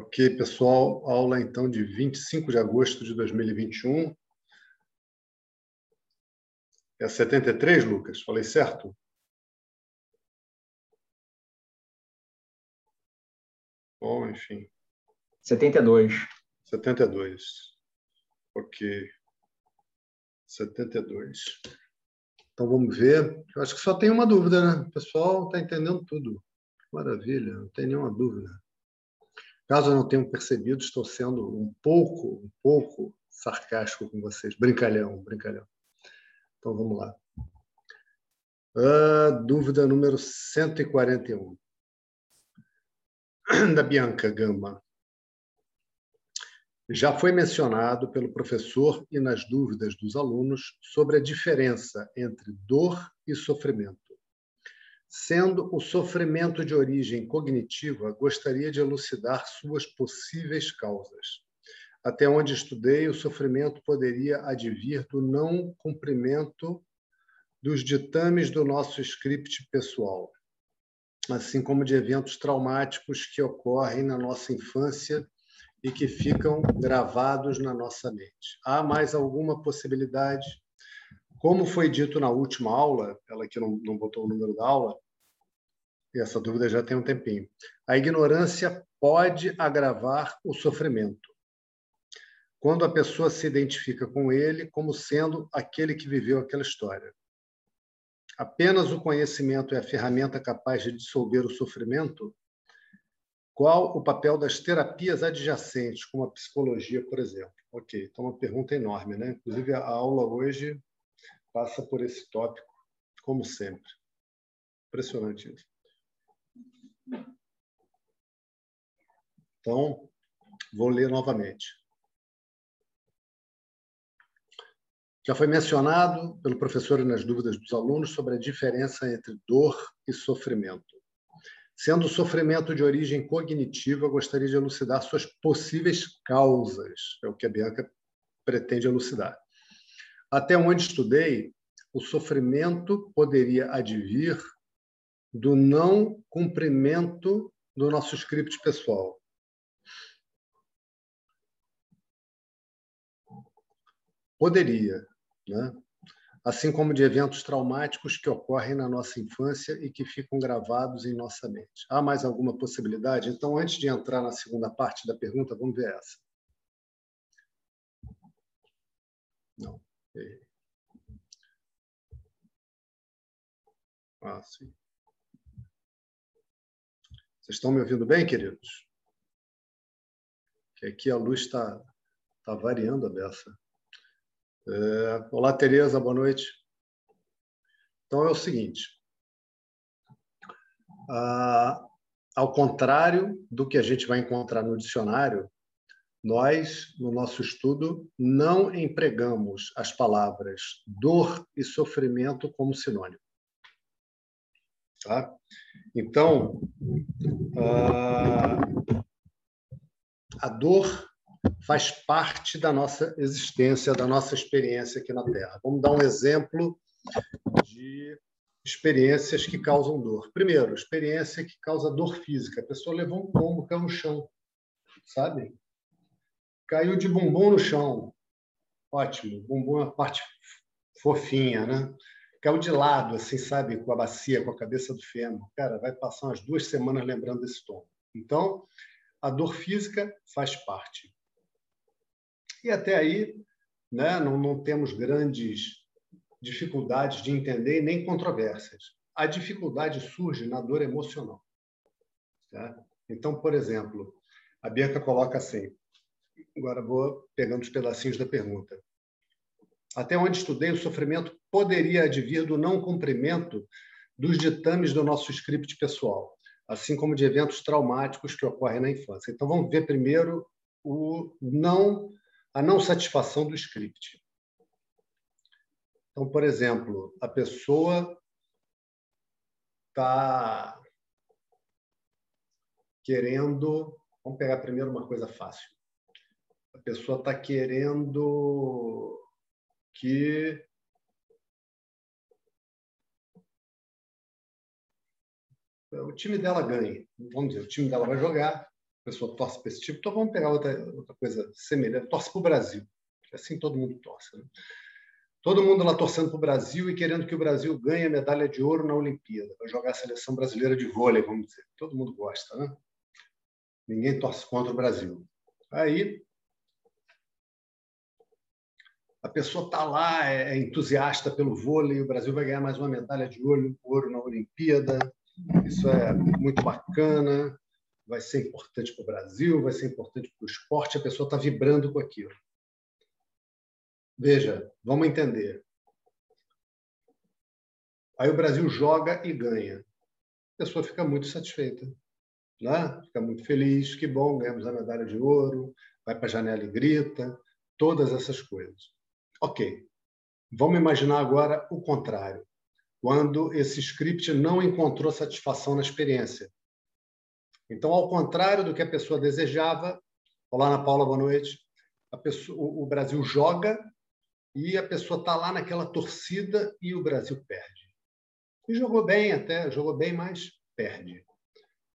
Ok, pessoal, aula então de 25 de agosto de 2021. É 73, Lucas? Falei certo? Bom, enfim. 72. 72. Ok. 72. Então vamos ver. Eu acho que só tem uma dúvida, né? O pessoal está entendendo tudo. Maravilha, não tem nenhuma dúvida. Caso eu não tenham percebido, estou sendo um pouco, um pouco sarcástico com vocês. Brincalhão, brincalhão. Então vamos lá. Uh, dúvida número 141. Da Bianca Gama. Já foi mencionado pelo professor e nas dúvidas dos alunos sobre a diferença entre dor e sofrimento. Sendo o sofrimento de origem cognitiva, gostaria de elucidar suas possíveis causas. Até onde estudei, o sofrimento poderia advir do não cumprimento dos ditames do nosso script pessoal, assim como de eventos traumáticos que ocorrem na nossa infância e que ficam gravados na nossa mente. Há mais alguma possibilidade como foi dito na última aula, ela que não, não botou o número da aula, e essa dúvida já tem um tempinho, a ignorância pode agravar o sofrimento. Quando a pessoa se identifica com ele como sendo aquele que viveu aquela história. Apenas o conhecimento é a ferramenta capaz de dissolver o sofrimento? Qual o papel das terapias adjacentes, como a psicologia, por exemplo? Ok, então uma pergunta enorme, né? Inclusive a aula hoje passa por esse tópico, como sempre. Impressionante isso. Então, vou ler novamente. Já foi mencionado pelo professor nas dúvidas dos alunos sobre a diferença entre dor e sofrimento. Sendo o sofrimento de origem cognitiva, gostaria de elucidar suas possíveis causas, é o que a Bianca pretende elucidar. Até onde estudei, o sofrimento poderia advir do não cumprimento do nosso script pessoal. Poderia, né? assim como de eventos traumáticos que ocorrem na nossa infância e que ficam gravados em nossa mente. Há mais alguma possibilidade? Então, antes de entrar na segunda parte da pergunta, vamos ver essa. Não. Ah, sim. Vocês estão me ouvindo bem, queridos? Que aqui a luz está tá variando a beça. É... Olá, Tereza, boa noite. Então é o seguinte. Ah, ao contrário do que a gente vai encontrar no dicionário, nós, no nosso estudo, não empregamos as palavras dor e sofrimento como sinônimo. Tá? Então, a dor faz parte da nossa existência, da nossa experiência aqui na Terra. Vamos dar um exemplo de experiências que causam dor. Primeiro, experiência que causa dor física. A pessoa levou um tombo, caiu no chão, sabe? Caiu de bumbum no chão. Ótimo. Bumbum é a parte fofinha, né? caiu de lado, assim, sabe, com a bacia, com a cabeça do fêmur. Cara, vai passar umas duas semanas lembrando desse tom. Então, a dor física faz parte. E até aí, né, não, não temos grandes dificuldades de entender nem controvérsias. A dificuldade surge na dor emocional. Tá? Então, por exemplo, a Bianca coloca assim, agora vou pegando os pedacinhos da pergunta. Até onde estudei, o sofrimento poderia advir do não cumprimento dos ditames do nosso script pessoal, assim como de eventos traumáticos que ocorrem na infância. Então, vamos ver primeiro o não, a não satisfação do script. Então, por exemplo, a pessoa está querendo. Vamos pegar primeiro uma coisa fácil. A pessoa está querendo que o time dela ganhe. Vamos dizer, o time dela vai jogar a pessoa torce para esse tipo. Então vamos pegar outra, outra coisa semelhante. Torce para o Brasil. Assim todo mundo torce. Né? Todo mundo lá torcendo para o Brasil e querendo que o Brasil ganhe a medalha de ouro na Olimpíada, para jogar a seleção brasileira de vôlei, vamos dizer. Todo mundo gosta, né? Ninguém torce contra o Brasil. Aí a pessoa está lá, é, é entusiasta pelo vôlei, o Brasil vai ganhar mais uma medalha de ouro, na Olimpíada, isso é muito bacana, vai ser importante para o Brasil, vai ser importante para o esporte, a pessoa está vibrando com aquilo. Veja, vamos entender. Aí o Brasil joga e ganha. A pessoa fica muito satisfeita, né? fica muito feliz, que bom, ganhamos a medalha de ouro, vai para a janela e grita, todas essas coisas. Ok, vamos imaginar agora o contrário, quando esse script não encontrou satisfação na experiência. Então, ao contrário do que a pessoa desejava, olá, Ana Paula, boa noite. Pessoa, o Brasil joga e a pessoa está lá naquela torcida e o Brasil perde. E jogou bem até, jogou bem, mas perde.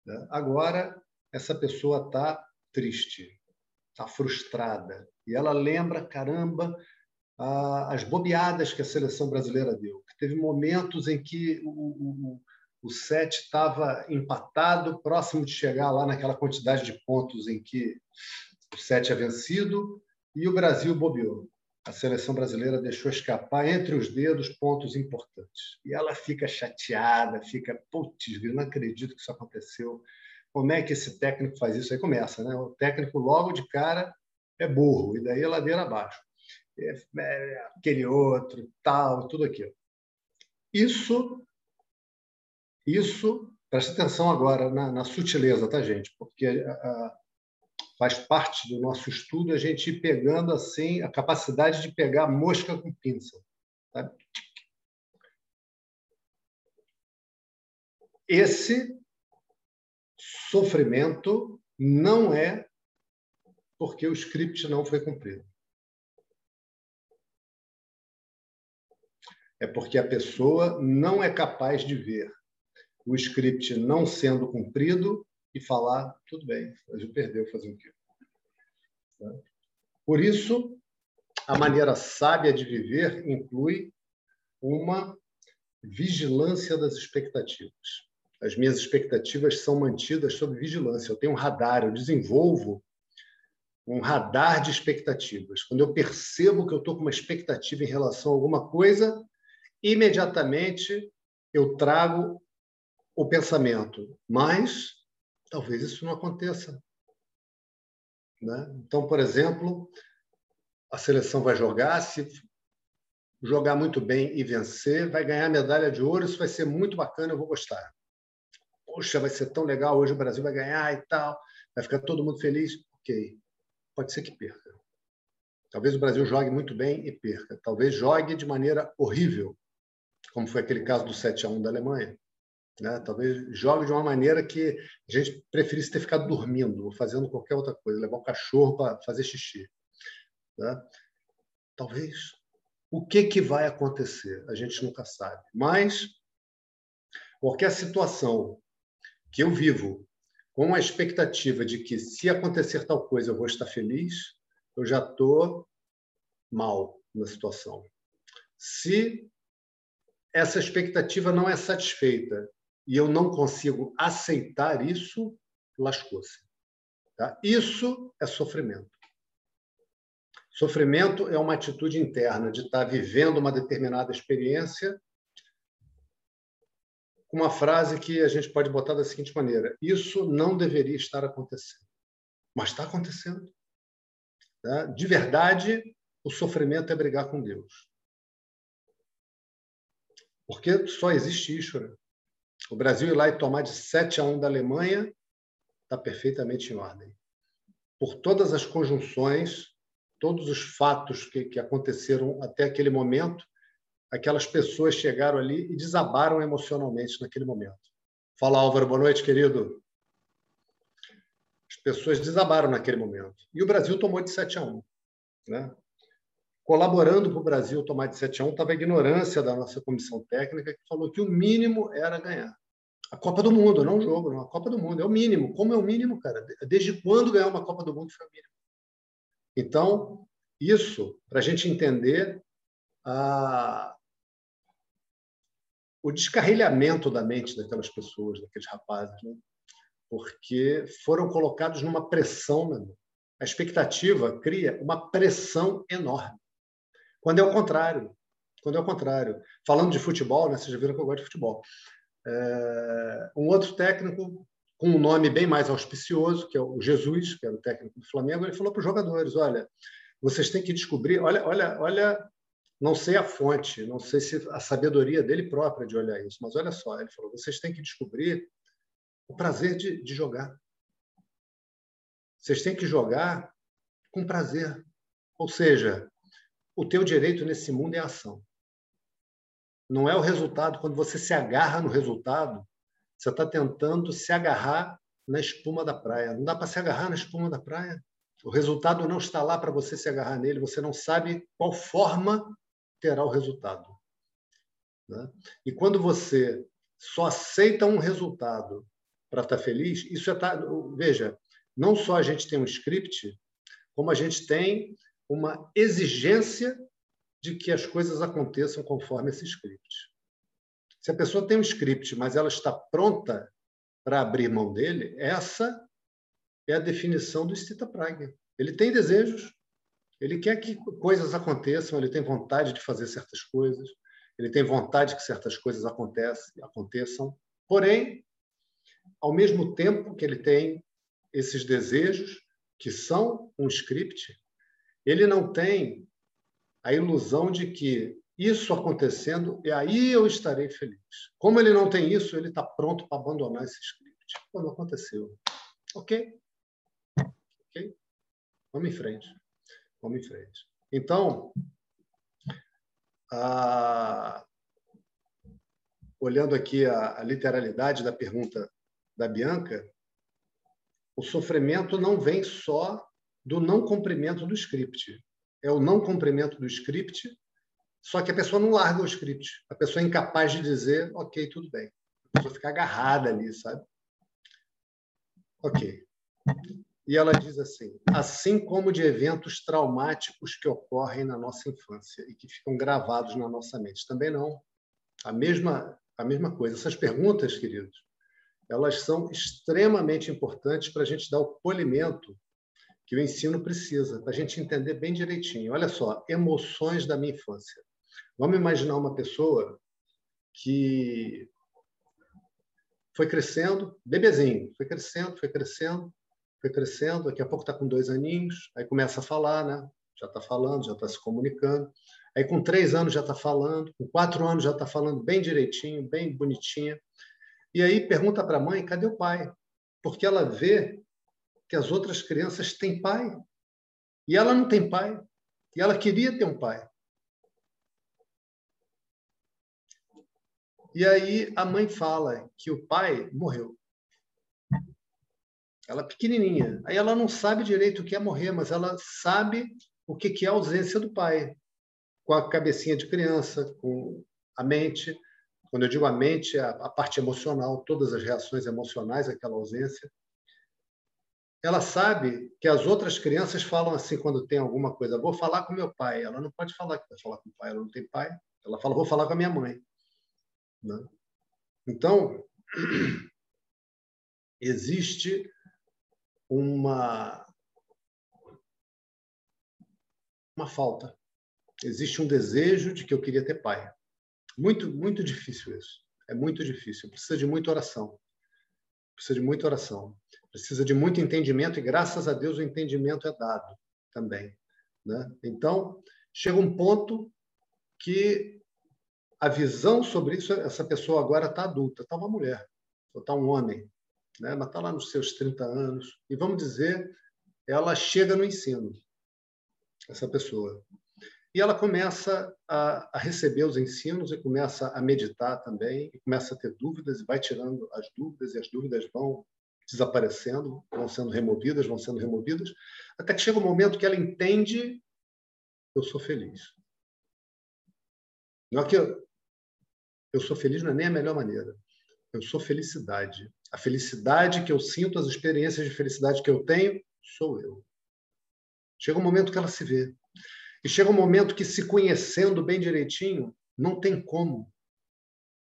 Né? Agora, essa pessoa está triste, está frustrada. E ela lembra, caramba, as bobeadas que a seleção brasileira deu. Teve momentos em que o, o, o set estava empatado, próximo de chegar lá naquela quantidade de pontos em que o set é vencido, e o Brasil bobeou a seleção brasileira deixou escapar entre os dedos pontos importantes. E ela fica chateada, fica, putz, não acredito que isso aconteceu. Como é que esse técnico faz isso? Aí começa, né? O técnico logo de cara é burro, e daí a ladeira abaixo. Aquele outro, tal, tudo aquilo. Isso, isso, presta atenção agora na, na sutileza, tá, gente? Porque faz parte do nosso estudo a gente ir pegando assim a capacidade de pegar mosca com pinça. Tá? Esse sofrimento não é porque o script não foi cumprido. É porque a pessoa não é capaz de ver o script não sendo cumprido e falar, tudo bem, a gente perdeu, fazer o quê? Por isso, a maneira sábia de viver inclui uma vigilância das expectativas. As minhas expectativas são mantidas sob vigilância. Eu tenho um radar, eu desenvolvo um radar de expectativas. Quando eu percebo que eu estou com uma expectativa em relação a alguma coisa, imediatamente eu trago o pensamento, mas talvez isso não aconteça. Né? Então, por exemplo, a seleção vai jogar, se jogar muito bem e vencer, vai ganhar medalha de ouro, isso vai ser muito bacana, eu vou gostar. Poxa, vai ser tão legal, hoje o Brasil vai ganhar e tal, vai ficar todo mundo feliz. Ok, pode ser que perca. Talvez o Brasil jogue muito bem e perca. Talvez jogue de maneira horrível, como foi aquele caso do 7 a 1 da Alemanha. Né? Talvez jogue de uma maneira que a gente preferisse ter ficado dormindo ou fazendo qualquer outra coisa, levar o cachorro para fazer xixi. Né? Talvez. O que, que vai acontecer? A gente nunca sabe. Mas qualquer situação que eu vivo com a expectativa de que se acontecer tal coisa eu vou estar feliz, eu já estou mal na situação. Se essa expectativa não é satisfeita e eu não consigo aceitar isso, lascou-se. Tá? Isso é sofrimento. Sofrimento é uma atitude interna de estar vivendo uma determinada experiência uma frase que a gente pode botar da seguinte maneira: Isso não deveria estar acontecendo, mas está acontecendo. Tá? De verdade, o sofrimento é brigar com Deus. Porque só existe Ishvara. O Brasil ir lá e tomar de 7 a 1 da Alemanha está perfeitamente em ordem. Por todas as conjunções, todos os fatos que, que aconteceram até aquele momento, aquelas pessoas chegaram ali e desabaram emocionalmente naquele momento. Fala, Álvaro, boa noite, querido. As pessoas desabaram naquele momento. E o Brasil tomou de 7 a 1. Né? Colaborando para o Brasil tomar de 7 a 1 estava a ignorância da nossa comissão técnica, que falou que o mínimo era ganhar. A Copa do Mundo, não um jogo, não. A Copa do Mundo. É o mínimo. Como é o mínimo, cara? Desde quando ganhar uma Copa do Mundo foi o mínimo? Então, isso, para a gente entender a... o descarrilhamento da mente daquelas pessoas, daqueles rapazes, né? porque foram colocados numa pressão. Né? A expectativa cria uma pressão enorme. Quando é o contrário. Quando é o contrário. Falando de futebol, né? vocês já viram que eu gosto de futebol. É, um outro técnico com um nome bem mais auspicioso, que é o Jesus, que era o técnico do Flamengo, ele falou para os jogadores: olha, vocês têm que descobrir, olha, olha, olha, não sei a fonte, não sei se a sabedoria dele própria de olhar isso, mas olha só, ele falou: vocês têm que descobrir o prazer de, de jogar. Vocês têm que jogar com prazer. Ou seja, o teu direito nesse mundo é ação. Não é o resultado. Quando você se agarra no resultado, você está tentando se agarrar na espuma da praia. Não dá para se agarrar na espuma da praia. O resultado não está lá para você se agarrar nele. Você não sabe qual forma terá o resultado. Né? E quando você só aceita um resultado para estar tá feliz, isso é tá, veja, não só a gente tem um script, como a gente tem uma exigência de que as coisas aconteçam conforme esse script. Se a pessoa tem um script, mas ela está pronta para abrir mão dele, essa é a definição do Stita Pragya. Ele tem desejos, ele quer que coisas aconteçam, ele tem vontade de fazer certas coisas, ele tem vontade que certas coisas aconteçam, porém, ao mesmo tempo que ele tem esses desejos, que são um script, ele não tem a ilusão de que isso acontecendo, e aí eu estarei feliz. Como ele não tem isso, ele está pronto para abandonar esse script. Quando aconteceu. Ok? Ok? Vamos em frente. Vamos em frente. Então, a... olhando aqui a, a literalidade da pergunta da Bianca, o sofrimento não vem só do não cumprimento do script é o não cumprimento do script, só que a pessoa não larga o script. A pessoa é incapaz de dizer, ok, tudo bem. A pessoa fica agarrada ali, sabe? Ok. E ela diz assim: assim como de eventos traumáticos que ocorrem na nossa infância e que ficam gravados na nossa mente. Também não. A mesma, a mesma coisa. Essas perguntas, queridos, elas são extremamente importantes para a gente dar o polimento que o ensino precisa, para a gente entender bem direitinho. Olha só, emoções da minha infância. Vamos imaginar uma pessoa que foi crescendo, bebezinho, foi crescendo, foi crescendo, foi crescendo, daqui a pouco está com dois aninhos, aí começa a falar, né? já está falando, já está se comunicando. Aí com três anos já está falando, com quatro anos já está falando bem direitinho, bem bonitinha. E aí pergunta para a mãe, cadê o pai? Porque ela vê que as outras crianças têm pai. E ela não tem pai. E ela queria ter um pai. E aí a mãe fala que o pai morreu. Ela é pequenininha. Aí ela não sabe direito o que é morrer, mas ela sabe o que é a ausência do pai. Com a cabecinha de criança, com a mente. Quando eu digo a mente, a parte emocional, todas as reações emocionais, aquela ausência ela sabe que as outras crianças falam assim quando tem alguma coisa. Vou falar com meu pai. Ela não pode falar que vai falar com o pai. Ela não tem pai. Ela fala, vou falar com a minha mãe. Né? Então, existe uma uma falta. Existe um desejo de que eu queria ter pai. Muito, muito difícil isso. É muito difícil. Precisa de muita oração. Precisa de muita oração precisa de muito entendimento e graças a Deus o entendimento é dado também, né? Então chega um ponto que a visão sobre isso, essa pessoa agora está adulta, está uma mulher, ou está um homem, né? Mas está lá nos seus 30 anos e vamos dizer, ela chega no ensino, essa pessoa. E ela começa a, a, receber os ensinos e começa a meditar também, e começa a ter dúvidas, e vai tirando as dúvidas, e as dúvidas vão desaparecendo, vão sendo removidas, vão sendo removidas, até que chega um momento que ela entende: eu sou feliz. Não é que eu, eu sou feliz, não é nem a melhor maneira. Eu sou felicidade. A felicidade que eu sinto, as experiências de felicidade que eu tenho, sou eu. Chega um momento que ela se vê. E chega um momento que, se conhecendo bem direitinho, não tem como.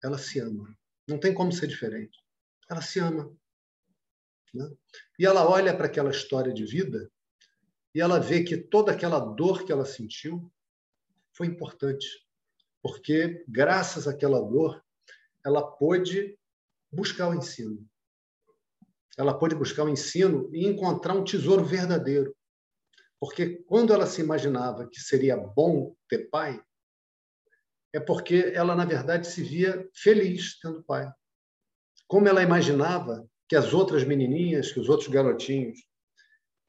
Ela se ama. Não tem como ser diferente. Ela se ama. Né? E ela olha para aquela história de vida e ela vê que toda aquela dor que ela sentiu foi importante, porque graças àquela dor ela pôde buscar o ensino. Ela pôde buscar o ensino e encontrar um tesouro verdadeiro. Porque quando ela se imaginava que seria bom ter pai, é porque ela, na verdade, se via feliz tendo pai. Como ela imaginava que as outras menininhas, que os outros garotinhos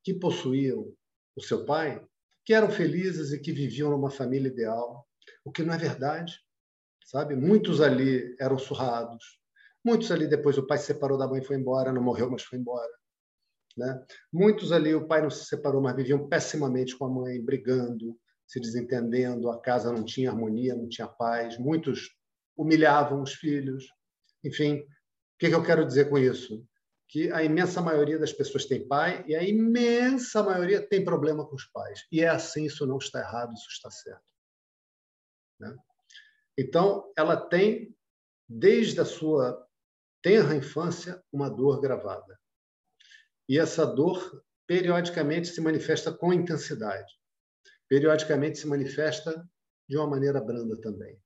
que possuíam o seu pai, que eram felizes e que viviam numa família ideal, o que não é verdade, sabe? Muitos ali eram surrados, muitos ali depois o pai se separou da mãe e foi embora, não morreu, mas foi embora. Né? Muitos ali o pai não se separou, mas viviam pessimamente com a mãe, brigando, se desentendendo, a casa não tinha harmonia, não tinha paz. Muitos humilhavam os filhos. Enfim, o que, que eu quero dizer com isso? Que a imensa maioria das pessoas tem pai e a imensa maioria tem problema com os pais. E é assim, isso não está errado, isso está certo. Né? Então, ela tem, desde a sua tenra infância, uma dor gravada. E essa dor, periodicamente, se manifesta com intensidade. Periodicamente, se manifesta de uma maneira branda também.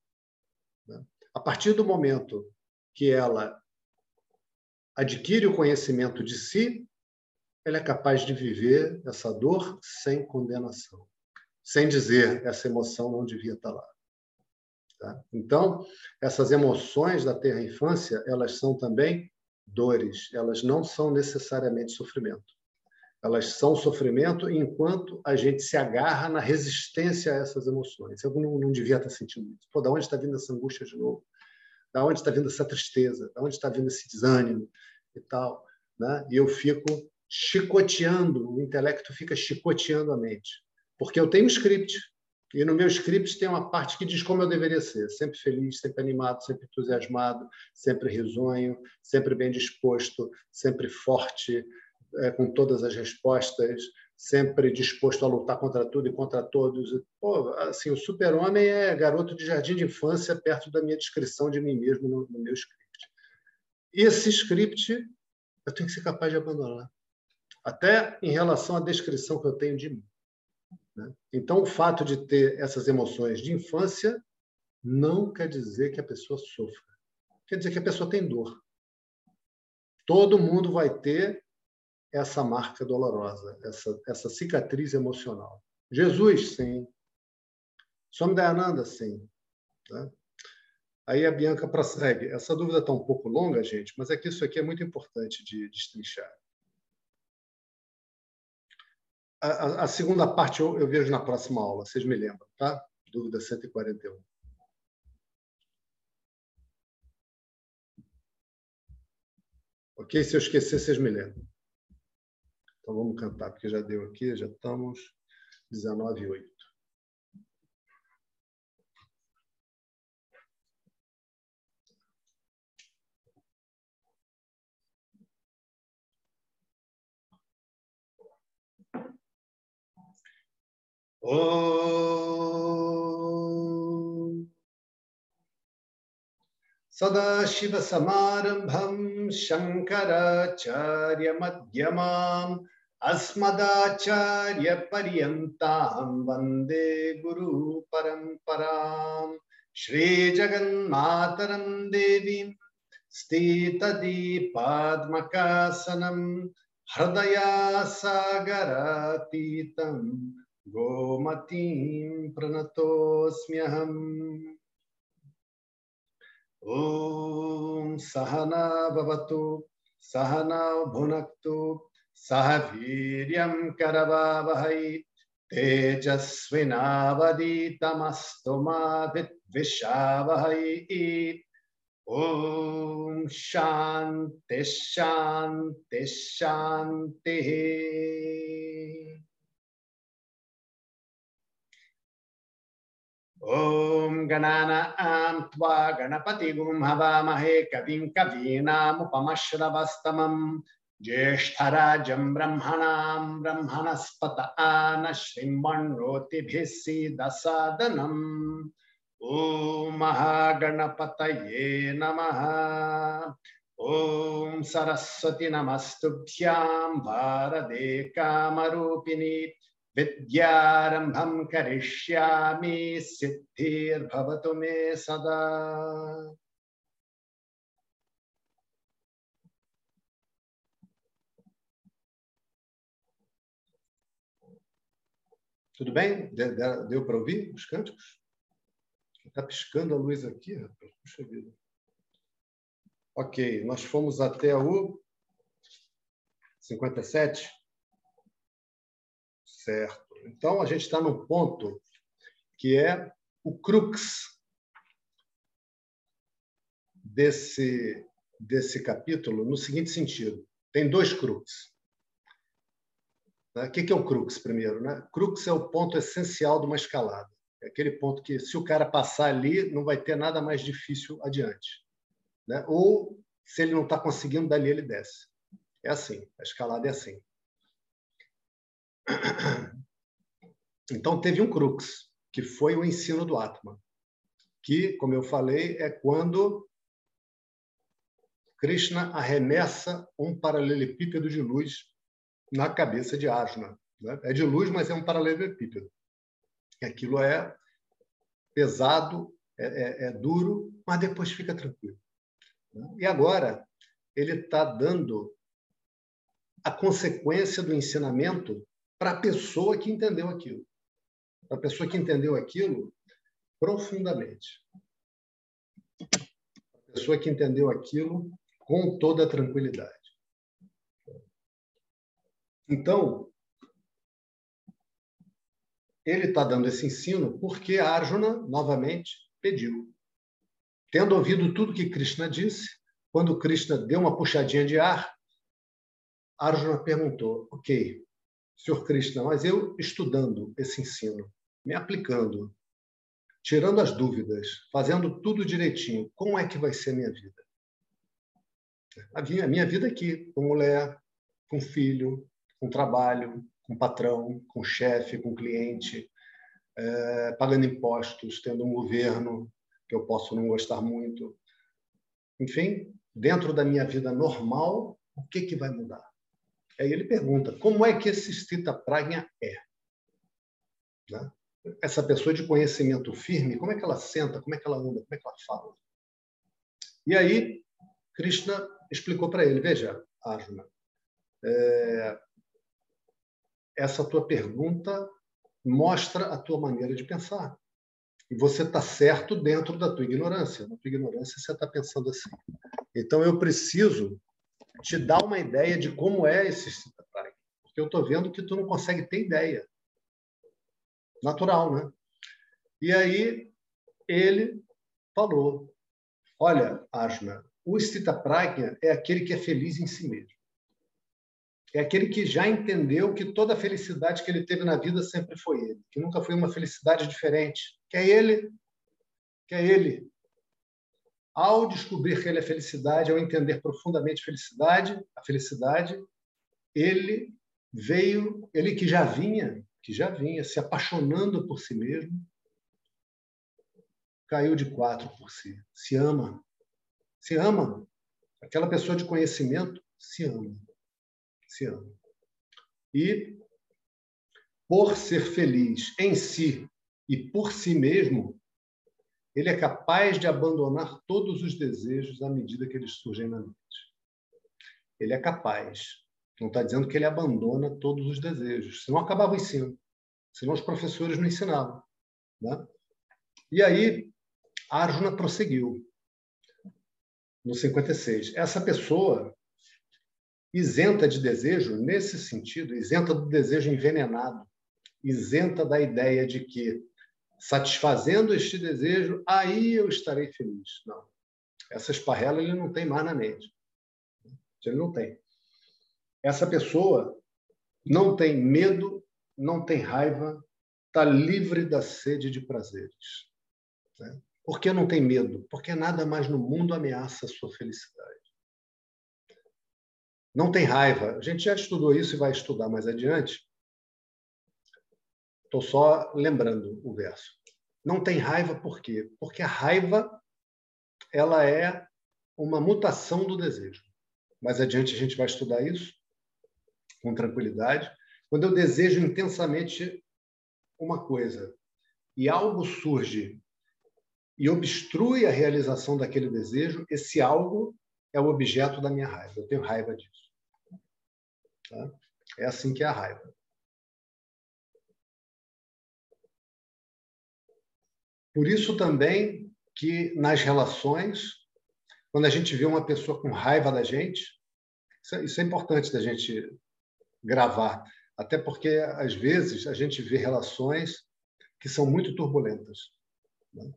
Né? A partir do momento que ela adquire o conhecimento de si, ele é capaz de viver essa dor sem condenação, sem dizer essa emoção não devia estar lá. Tá? Então, essas emoções da terra infância, elas são também dores, elas não são necessariamente sofrimento. Elas são sofrimento enquanto a gente se agarra na resistência a essas emoções. Eu não, não devia estar sentindo isso. Pô, da onde está vindo essa angústia de novo? Da onde está vindo essa tristeza? Da onde está vindo esse desânimo e tal? Né? E eu fico chicoteando, o intelecto fica chicoteando a mente. Porque eu tenho um script, e no meu script tem uma parte que diz como eu deveria ser: sempre feliz, sempre animado, sempre entusiasmado, sempre risonho, sempre bem disposto, sempre forte, é, com todas as respostas, sempre disposto a lutar contra tudo e contra todos. Pô, assim, o super-homem é garoto de jardim de infância perto da minha descrição de mim mesmo no, no meu script. E esse script eu tenho que ser capaz de abandonar, até em relação à descrição que eu tenho de mim. Né? Então, o fato de ter essas emoções de infância não quer dizer que a pessoa sofra. Quer dizer que a pessoa tem dor. Todo mundo vai ter essa marca dolorosa, essa, essa cicatriz emocional. Jesus, sim. Swami Dayananda, sim. Né? Aí a Bianca prossegue. Essa dúvida está um pouco longa, gente, mas é que isso aqui é muito importante de destrinchar. A, a, a segunda parte eu, eu vejo na próxima aula, vocês me lembram, tá? Dúvida 141. Ok? Se eu esquecer, vocês me lembram. Então vamos cantar, porque já deu aqui, já estamos 19 e 8. Oh. सदाशिवसमारम्भं शङ्कराचार्यमध्यमाम् अस्मदाचार्यपर्यन्तां वंदे गुरुपरम्पराम्। श्रीजगन्मातरं देवीं स्थितदीपाद्मकासनं हृदयासागरातीतं गोमतीं प्रणतोऽस्म्यहम्। ॐ सहना भवतु सहना भुनक्तु सह वी करवावह। तेजस्वीनावदीतमस्तु मिषावह ओम शांति शांति शांति ॐ गणानां त्वा गणपतिगुं हवामहे। कविं कवीनामुपमश्रवस्तमम्। ज्येष्ठराजं ब्रह्मणां ब्रह्मणस्पत आन श्रीमण्णोतिभिः सीदसादनम्। ॐ महागणपतये नमः। ॐ सरस्वती नमस्तुभ्यां भारदे कामरूपिणी। विद्यारम्भं करिष्यामि, सिद्धिर्भवतु मे सदा। Tudo bem? Deu para ouvir os cânticos? Está piscando a luz aqui, rapaz. Puxa vida. Ok, nós fomos até o 57. Certo. Então, a gente está num ponto que é o crux desse, desse capítulo, no seguinte sentido: tem dois crux. O que é o crux, primeiro? Né? Crux é o ponto essencial de uma escalada. É aquele ponto que, se o cara passar ali, não vai ter nada mais difícil adiante. Né? Ou, se ele não está conseguindo, dali ele desce. É assim, a escalada é assim. Então, teve um crux, que foi o ensino do Atman, que, como eu falei, é quando Krishna arremessa um paralelepípedo de luz na cabeça de Arjuna. Né? É de luz, mas é um paralelepípedo. Aquilo é pesado, é, é, é duro, mas depois fica tranquilo. Né? E agora ele está dando a consequência do ensinamento para a pessoa que entendeu aquilo. Para a pessoa que entendeu aquilo profundamente. A pessoa que entendeu aquilo com toda a tranquilidade. Então, ele está dando esse ensino porque Arjuna, novamente, pediu. Tendo ouvido tudo que Krishna disse, quando Krishna deu uma puxadinha de ar, Arjuna perguntou: Ok, Senhor Krishna, mas eu estudando esse ensino, me aplicando, tirando as dúvidas, fazendo tudo direitinho, como é que vai ser a minha vida? A minha, vida aqui, com mulher, com filho, com trabalho, com patrão, com chefe, com cliente, é, pagando impostos, tendo um governo que eu posso não gostar muito. Enfim, dentro da minha vida normal, o que, que vai mudar? Aí ele pergunta, como é que esse Stita Pragna é? Né? Essa pessoa de conhecimento firme, como é que ela senta, como é que ela anda, como é que ela fala? E aí, Krishna explicou para ele, veja, Arjuna, é, essa tua pergunta mostra a tua maneira de pensar. E você está certo dentro da tua ignorância. Na tua ignorância, você está pensando assim. Então, eu preciso te dar uma ideia de como é esse Citapai. Porque eu estou vendo que tu não consegue ter ideia. Natural, né? E aí ele falou: Olha, Ajna, o Stitapragna é aquele que é feliz em si mesmo. É aquele que já entendeu que toda a felicidade que ele teve na vida sempre foi ele, que nunca foi uma felicidade diferente. Que é ele, que é ele, ao descobrir que ele é felicidade, ao entender profundamente felicidade, a felicidade, ele veio, ele que já vinha, que já vinha se apaixonando por si mesmo, caiu de quatro por si. Se ama. Se ama. Aquela pessoa de conhecimento se ama. Se ama. E por ser feliz em si e por si mesmo, ele é capaz de abandonar todos os desejos à medida que eles surgem na mente. Ele é capaz. Não está dizendo que ele abandona todos os desejos, senão acabava o ensino. Senão os professores não ensinavam. Né? E aí, Arjuna prosseguiu, no 56. Essa pessoa isenta de desejo, nesse sentido, isenta do desejo envenenado, isenta da ideia de que satisfazendo este desejo, aí eu estarei feliz. Não. Essa esparrela ele não tem mais na mente. Ele não tem. Essa pessoa não tem medo, não tem raiva, está livre da sede de prazeres. Né? Por que não tem medo? Porque nada mais no mundo ameaça a sua felicidade. Não tem raiva. A gente já estudou isso e vai estudar mais adiante. Estou só lembrando o verso. Não tem raiva por quê? Porque a raiva ela é uma mutação do desejo. Mais adiante a gente vai estudar isso com tranquilidade. Quando eu desejo intensamente uma coisa e algo surge e obstrui a realização daquele desejo, esse algo é o objeto da minha raiva. Eu tenho raiva disso. Tá? É assim que é a raiva. Por isso também que nas relações, quando a gente vê uma pessoa com raiva da gente, isso é, isso é importante da gente gravar, até porque às vezes a gente vê relações que são muito turbulentas. Né?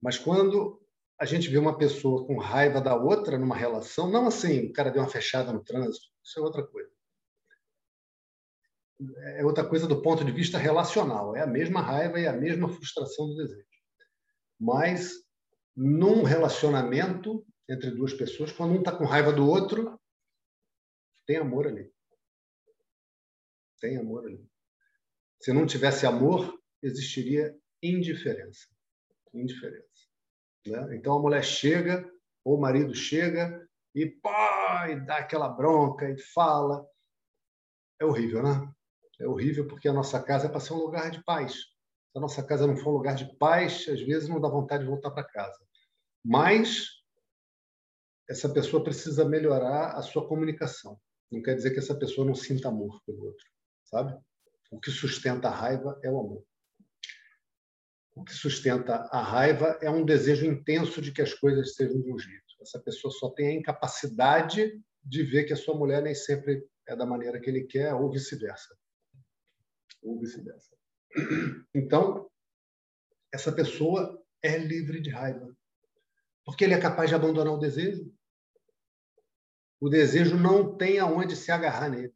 Mas quando a gente vê uma pessoa com raiva da outra numa relação, não assim, o cara deu uma fechada no trânsito, isso é outra coisa. É outra coisa do ponto de vista relacional, é a mesma raiva e a mesma frustração do desejo. Mas num relacionamento entre duas pessoas, quando um está com raiva do outro, tem amor ali. Tem amor ali. Se não tivesse amor, existiria indiferença. Indiferença. Né? Então a mulher chega, ou o marido chega e, pá, e dá aquela bronca e fala. É horrível, né? É horrível porque a nossa casa é para ser um lugar de paz. Se a nossa casa não for um lugar de paz, às vezes não dá vontade de voltar para casa. Mas essa pessoa precisa melhorar a sua comunicação. Não quer dizer que essa pessoa não sinta amor pelo outro, sabe? O que sustenta a raiva é o amor. O que sustenta a raiva é um desejo intenso de que as coisas sejam de um jeito. Essa pessoa só tem a incapacidade de ver que a sua mulher nem sempre é da maneira que ele quer, ou vice-versa. Ou vice-versa. Então, essa pessoa é livre de raiva. Porque ele é capaz de abandonar o desejo. O desejo não tem aonde se agarrar nele.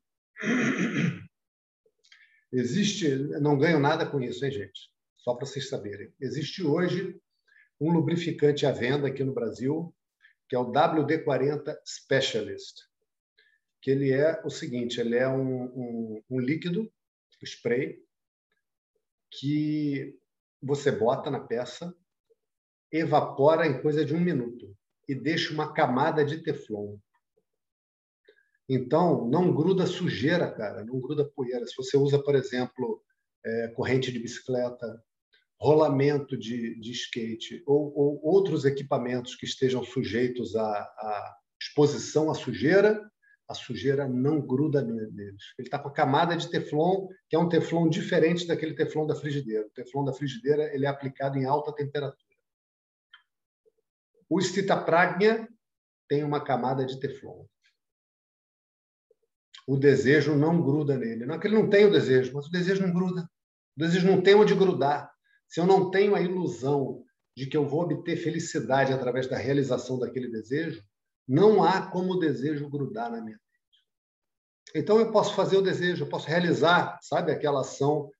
Existe, não ganho nada com isso, hein, gente? Só para vocês saberem. Existe hoje um lubrificante à venda aqui no Brasil, que é o WD-40 Specialist, que ele é o seguinte, ele é um, um, um líquido, spray, que você bota na peça, evapora em coisa de um minuto e deixa uma camada de teflon. Então, não gruda sujeira, cara, não gruda poeira. Se você usa, por exemplo, é, corrente de bicicleta, rolamento de, de skate ou, ou, outros equipamentos que estejam sujeitos à, à exposição à sujeira, a sujeira não gruda neles. Ele está com a camada de teflon, que é um teflon diferente daquele teflon da frigideira. O teflon da frigideira ele é aplicado em alta temperatura. O Stitapragna tem uma camada de teflon. O desejo não gruda nele. Não é que ele não tem o desejo, mas o desejo não gruda. O desejo não tem onde grudar. Se eu não tenho a ilusão de que eu vou obter felicidade através da realização daquele desejo, não há como o desejo grudar na minha mente. Então eu posso fazer o desejo, eu posso realizar, sabe, aquela ação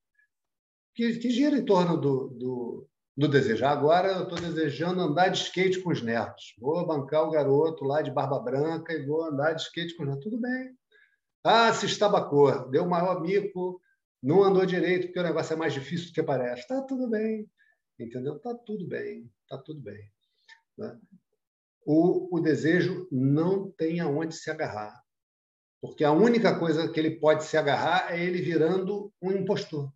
que, que gira em torno do, do, do desejo. Agora eu estou desejando andar de skate com os netos. Vou bancar o garoto lá de barba branca e vou andar de skate com os netos. Tudo bem. Ah, se estabacou, deu maior mico, não andou direito porque o negócio é mais difícil do que parece. Está tudo bem, entendeu? Está tudo bem, está tudo bem. Né? O, o desejo não tem aonde se agarrar, porque a única coisa que ele pode se agarrar é ele virando um impostor,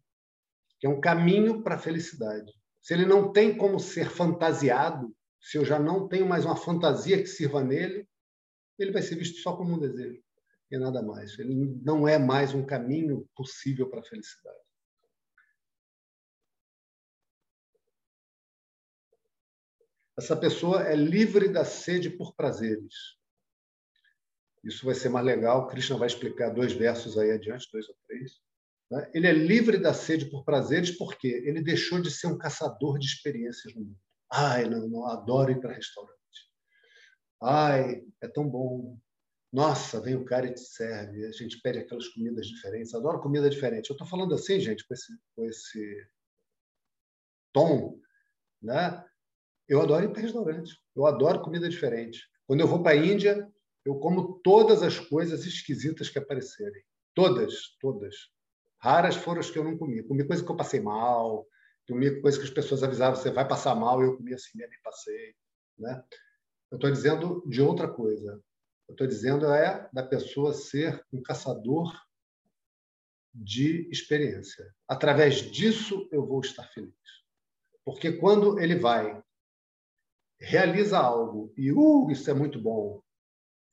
que é um caminho para a felicidade. Se ele não tem como ser fantasiado, se eu já não tenho mais uma fantasia que sirva nele, ele vai ser visto só como um desejo e nada mais. Ele não é mais um caminho possível para a felicidade. Essa pessoa é livre da sede por prazeres. Isso vai ser mais legal. Krishna vai explicar dois versos aí adiante, dois ou três. Né? Ele é livre da sede por prazeres porque ele deixou de ser um caçador de experiências no mundo. Ai, não, não adoro ir para restaurante. Ai, é tão bom nossa, vem o cara e te serve, a gente pede aquelas comidas diferentes, adoro comida diferente. Eu estou falando assim, gente, com esse, com esse tom, né? Eu adoro ir para restaurante. Eu adoro comida diferente. Quando eu vou para a Índia, eu como todas as coisas esquisitas que aparecerem. Todas, todas. Raras foram as que eu não comi. Comi coisa que eu passei mal, comi coisa que as pessoas avisavam, você vai passar mal, e eu comi assim mesmo e passei. Né? Eu estou dizendo de outra coisa. Eu estou dizendo é da pessoa ser um caçador de experiência. Através disso eu vou estar feliz. Porque quando ele vai, realiza algo e, uh, isso é muito bom,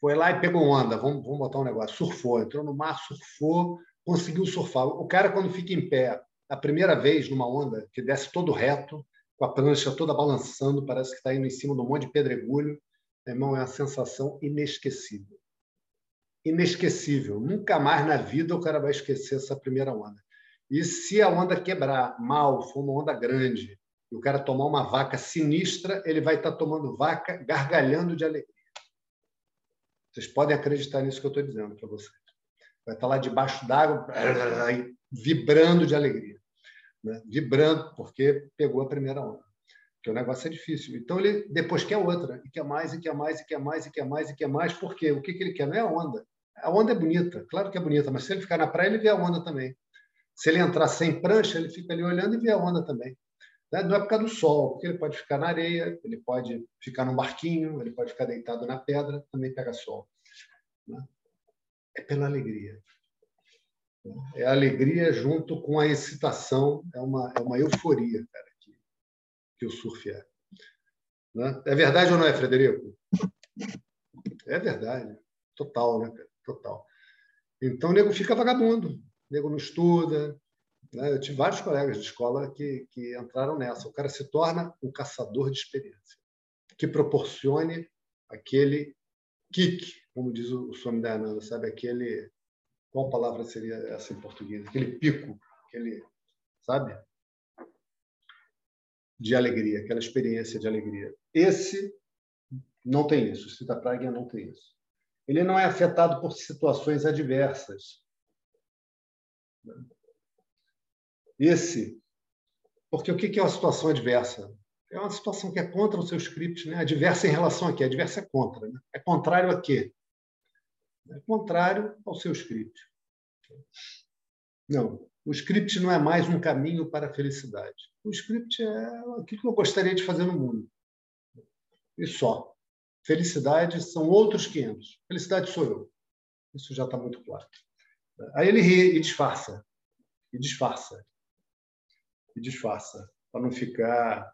foi lá e pegou onda, vamos, vamos botar um negócio, surfou, entrou no mar, surfou, conseguiu surfar. O cara, quando fica em pé, a primeira vez numa onda, que desce todo reto, com a prancha toda balançando, parece que está indo em cima de um monte de pedregulho, irmão, é uma sensação inesquecível. Inesquecível. Nunca mais na vida o cara vai esquecer essa primeira onda. E se a onda quebrar mal, for uma onda grande, e o cara tomar uma vaca sinistra, ele vai estar tá tomando vaca gargalhando de alegria. Vocês podem acreditar nisso que eu estou dizendo para vocês. Vai estar tá lá debaixo d'água, vibrando de alegria. Né? Vibrando, porque pegou a primeira onda. Porque o negócio é difícil. Então, ele depois quer outra, e quer mais, e quer mais, e quer mais, e quer mais, e quer mais. Por quê? O que, que ele quer? Não é a onda. A onda é bonita, claro que é bonita, mas se ele ficar na praia, ele vê a onda também. Se ele entrar sem prancha, ele fica ali olhando e vê a onda também. Né? Não é por causa do sol, porque ele pode ficar na areia, ele pode ficar num barquinho, ele pode ficar deitado na pedra, também pega sol. Né? É pela alegria. É a alegria junto com a excitação, é uma, é uma euforia, cara, que, que o surf é. Né? É verdade ou não é, Frederico? É verdade. Total, né, cara? Total. Então, o nego fica vagabundo. O nego não estuda, né? Eu tive vários colegas de escola que, que entraram nessa. O cara se torna um caçador de experiência, que proporcione aquele kick, como diz o Swami Dayananda, sabe? Aquele. Qual palavra seria essa em português? Aquele pico, aquele. Sabe? De alegria, aquela experiência de alegria. Esse não tem isso. O Sita Pragya não tem isso. Ele não é afetado por situações adversas. Esse, porque o que é uma situação adversa? É uma situação que é contra o seu script, né? Adversa em relação a quê? Adversa é contra, né? É contrário a quê? É contrário ao seu script. Não, o script não é mais um caminho para a felicidade. O script é aquilo que eu gostaria de fazer no mundo. E só. Felicidade são outros 500. Felicidade sou eu. Isso já está muito claro. Aí ele ri e disfarça. E disfarça e disfarça, para não ficar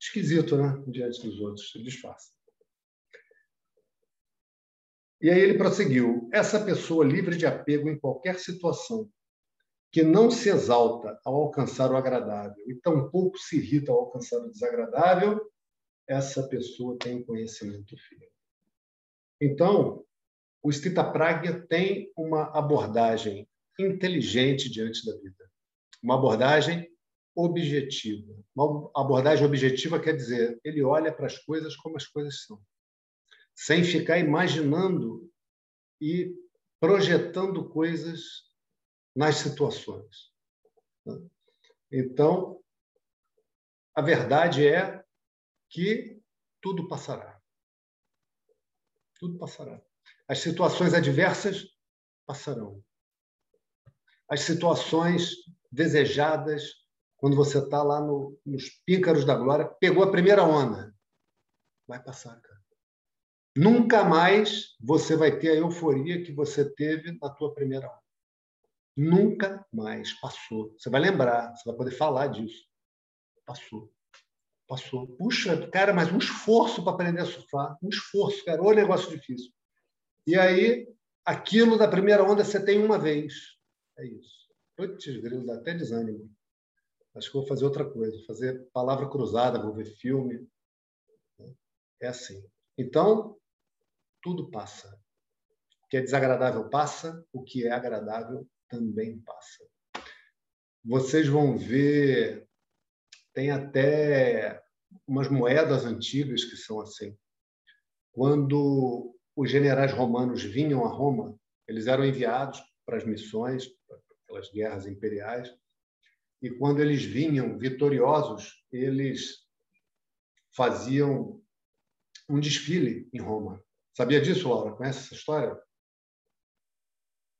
esquisito né? diante dos outros. Disfarça. E aí ele prosseguiu: essa pessoa livre de apego em qualquer situação, que não se exalta ao alcançar o agradável e tampouco se irrita ao alcançar o desagradável, essa pessoa tem conhecimento firme. Então, o Stita Pragya tem uma abordagem inteligente diante da vida uma abordagem objetiva. Uma abordagem objetiva quer dizer, ele olha para as coisas como as coisas são, sem ficar imaginando e projetando coisas nas situações. Então, a verdade é que tudo passará. Tudo passará. As situações adversas passarão. As situações desejadas, quando você está lá no, nos píncaros da glória, pegou a primeira onda. Vai passar, cara. Nunca mais você vai ter a euforia que você teve na tua primeira onda. Nunca mais passou. Você vai lembrar, você vai poder falar disso. Passou. Passou. Puxa, cara, mas um esforço para aprender a surfar. Um esforço, cara. O negócio difícil. E aí, aquilo da primeira onda você tem uma vez. É isso. Putz, grilo, dá até desânimo. Acho que vou fazer outra coisa, fazer palavra cruzada, vou ver filme. É assim. Então, tudo passa. O que é desagradável passa, o que é agradável também passa. Vocês vão ver, tem até umas moedas antigas que são assim. Quando os generais romanos vinham a Roma, eles eram enviados para as missões, aquelas guerras imperiais. E quando eles vinham vitoriosos, eles faziam um desfile em Roma. Sabia disso, Laura? Conhece essa história?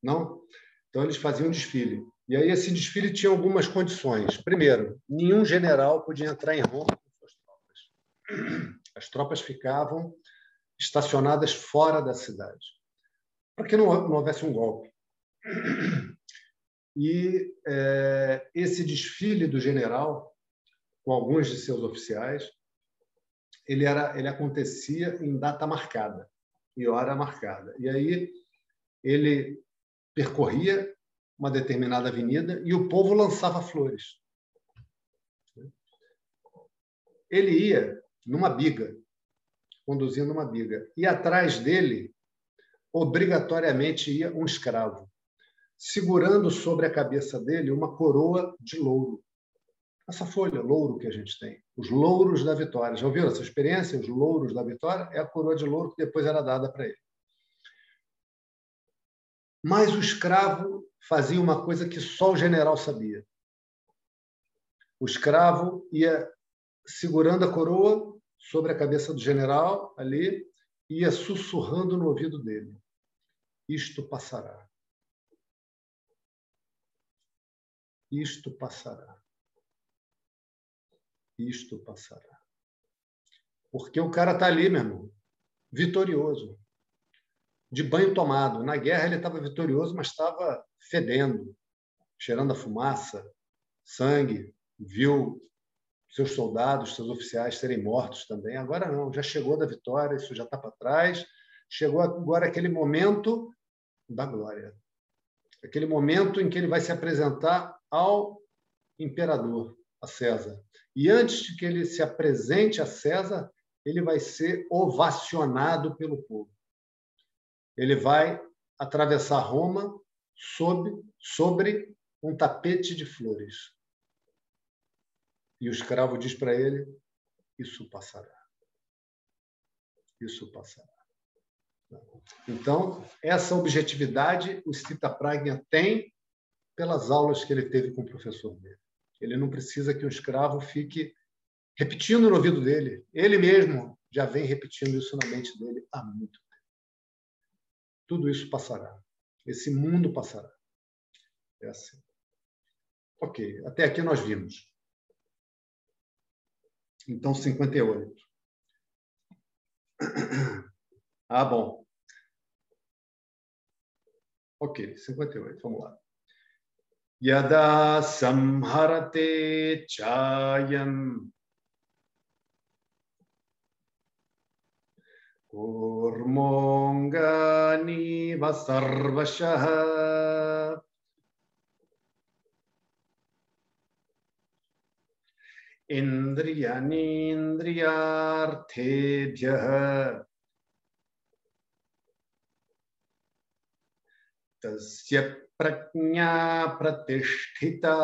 Não? Então, eles faziam um desfile. E aí, esse desfile tinha algumas condições. Primeiro, nenhum general podia entrar em Roma com suas tropas. As tropas ficavam estacionadas fora da cidade, para que não, não houvesse um golpe. E é, esse desfile do general, com alguns de seus oficiais, ele, era, ele acontecia em data marcada e hora marcada. E aí ele percorria uma determinada avenida e o povo lançava flores. Ele ia numa biga, conduzindo uma biga, e atrás dele, obrigatoriamente, ia um escravo, segurando sobre a cabeça dele uma coroa de louro. Essa folha, louro que a gente tem, os louros da vitória. Já ouviram essa experiência? Os louros da vitória é a coroa de louro que depois era dada para ele. Mas o escravo fazia uma coisa que só o general sabia. O escravo ia segurando a coroa sobre a cabeça do general ali, ia sussurrando no ouvido dele: Isto passará. Isto passará. Isto passará. Porque o cara está ali, meu irmão, vitorioso de banho tomado. Na guerra ele estava vitorioso, mas estava fedendo, cheirando a fumaça, sangue, viu seus soldados, seus oficiais serem mortos também. Agora não, já chegou da vitória, isso já está para trás. Chegou agora aquele momento da glória. Aquele momento em que ele vai se apresentar ao imperador, a César. E antes de que ele se apresente a César, ele vai ser ovacionado pelo povo ele vai atravessar Roma sob, sobre um tapete de flores. E o escravo diz para ele: Isso passará. Isso passará. Então, essa objetividade o Stita Pragna tem pelas aulas que ele teve com o professor dele. Ele não precisa que o escravo fique repetindo no ouvido dele. Ele mesmo já vem repetindo isso na mente dele há muito tudo isso passará. Esse mundo passará. É assim. Ok, até aqui nós vimos. Então, 58. Ah, bom. Ok, 58, vamos lá. यदा संहरते चायम्। कूर्मोऽङ्गानीव सर्वशः। इन्द्रियनीन्द्रियार्थेभ्यः। तस्य प्रज्ञा प्रतिष्ठिता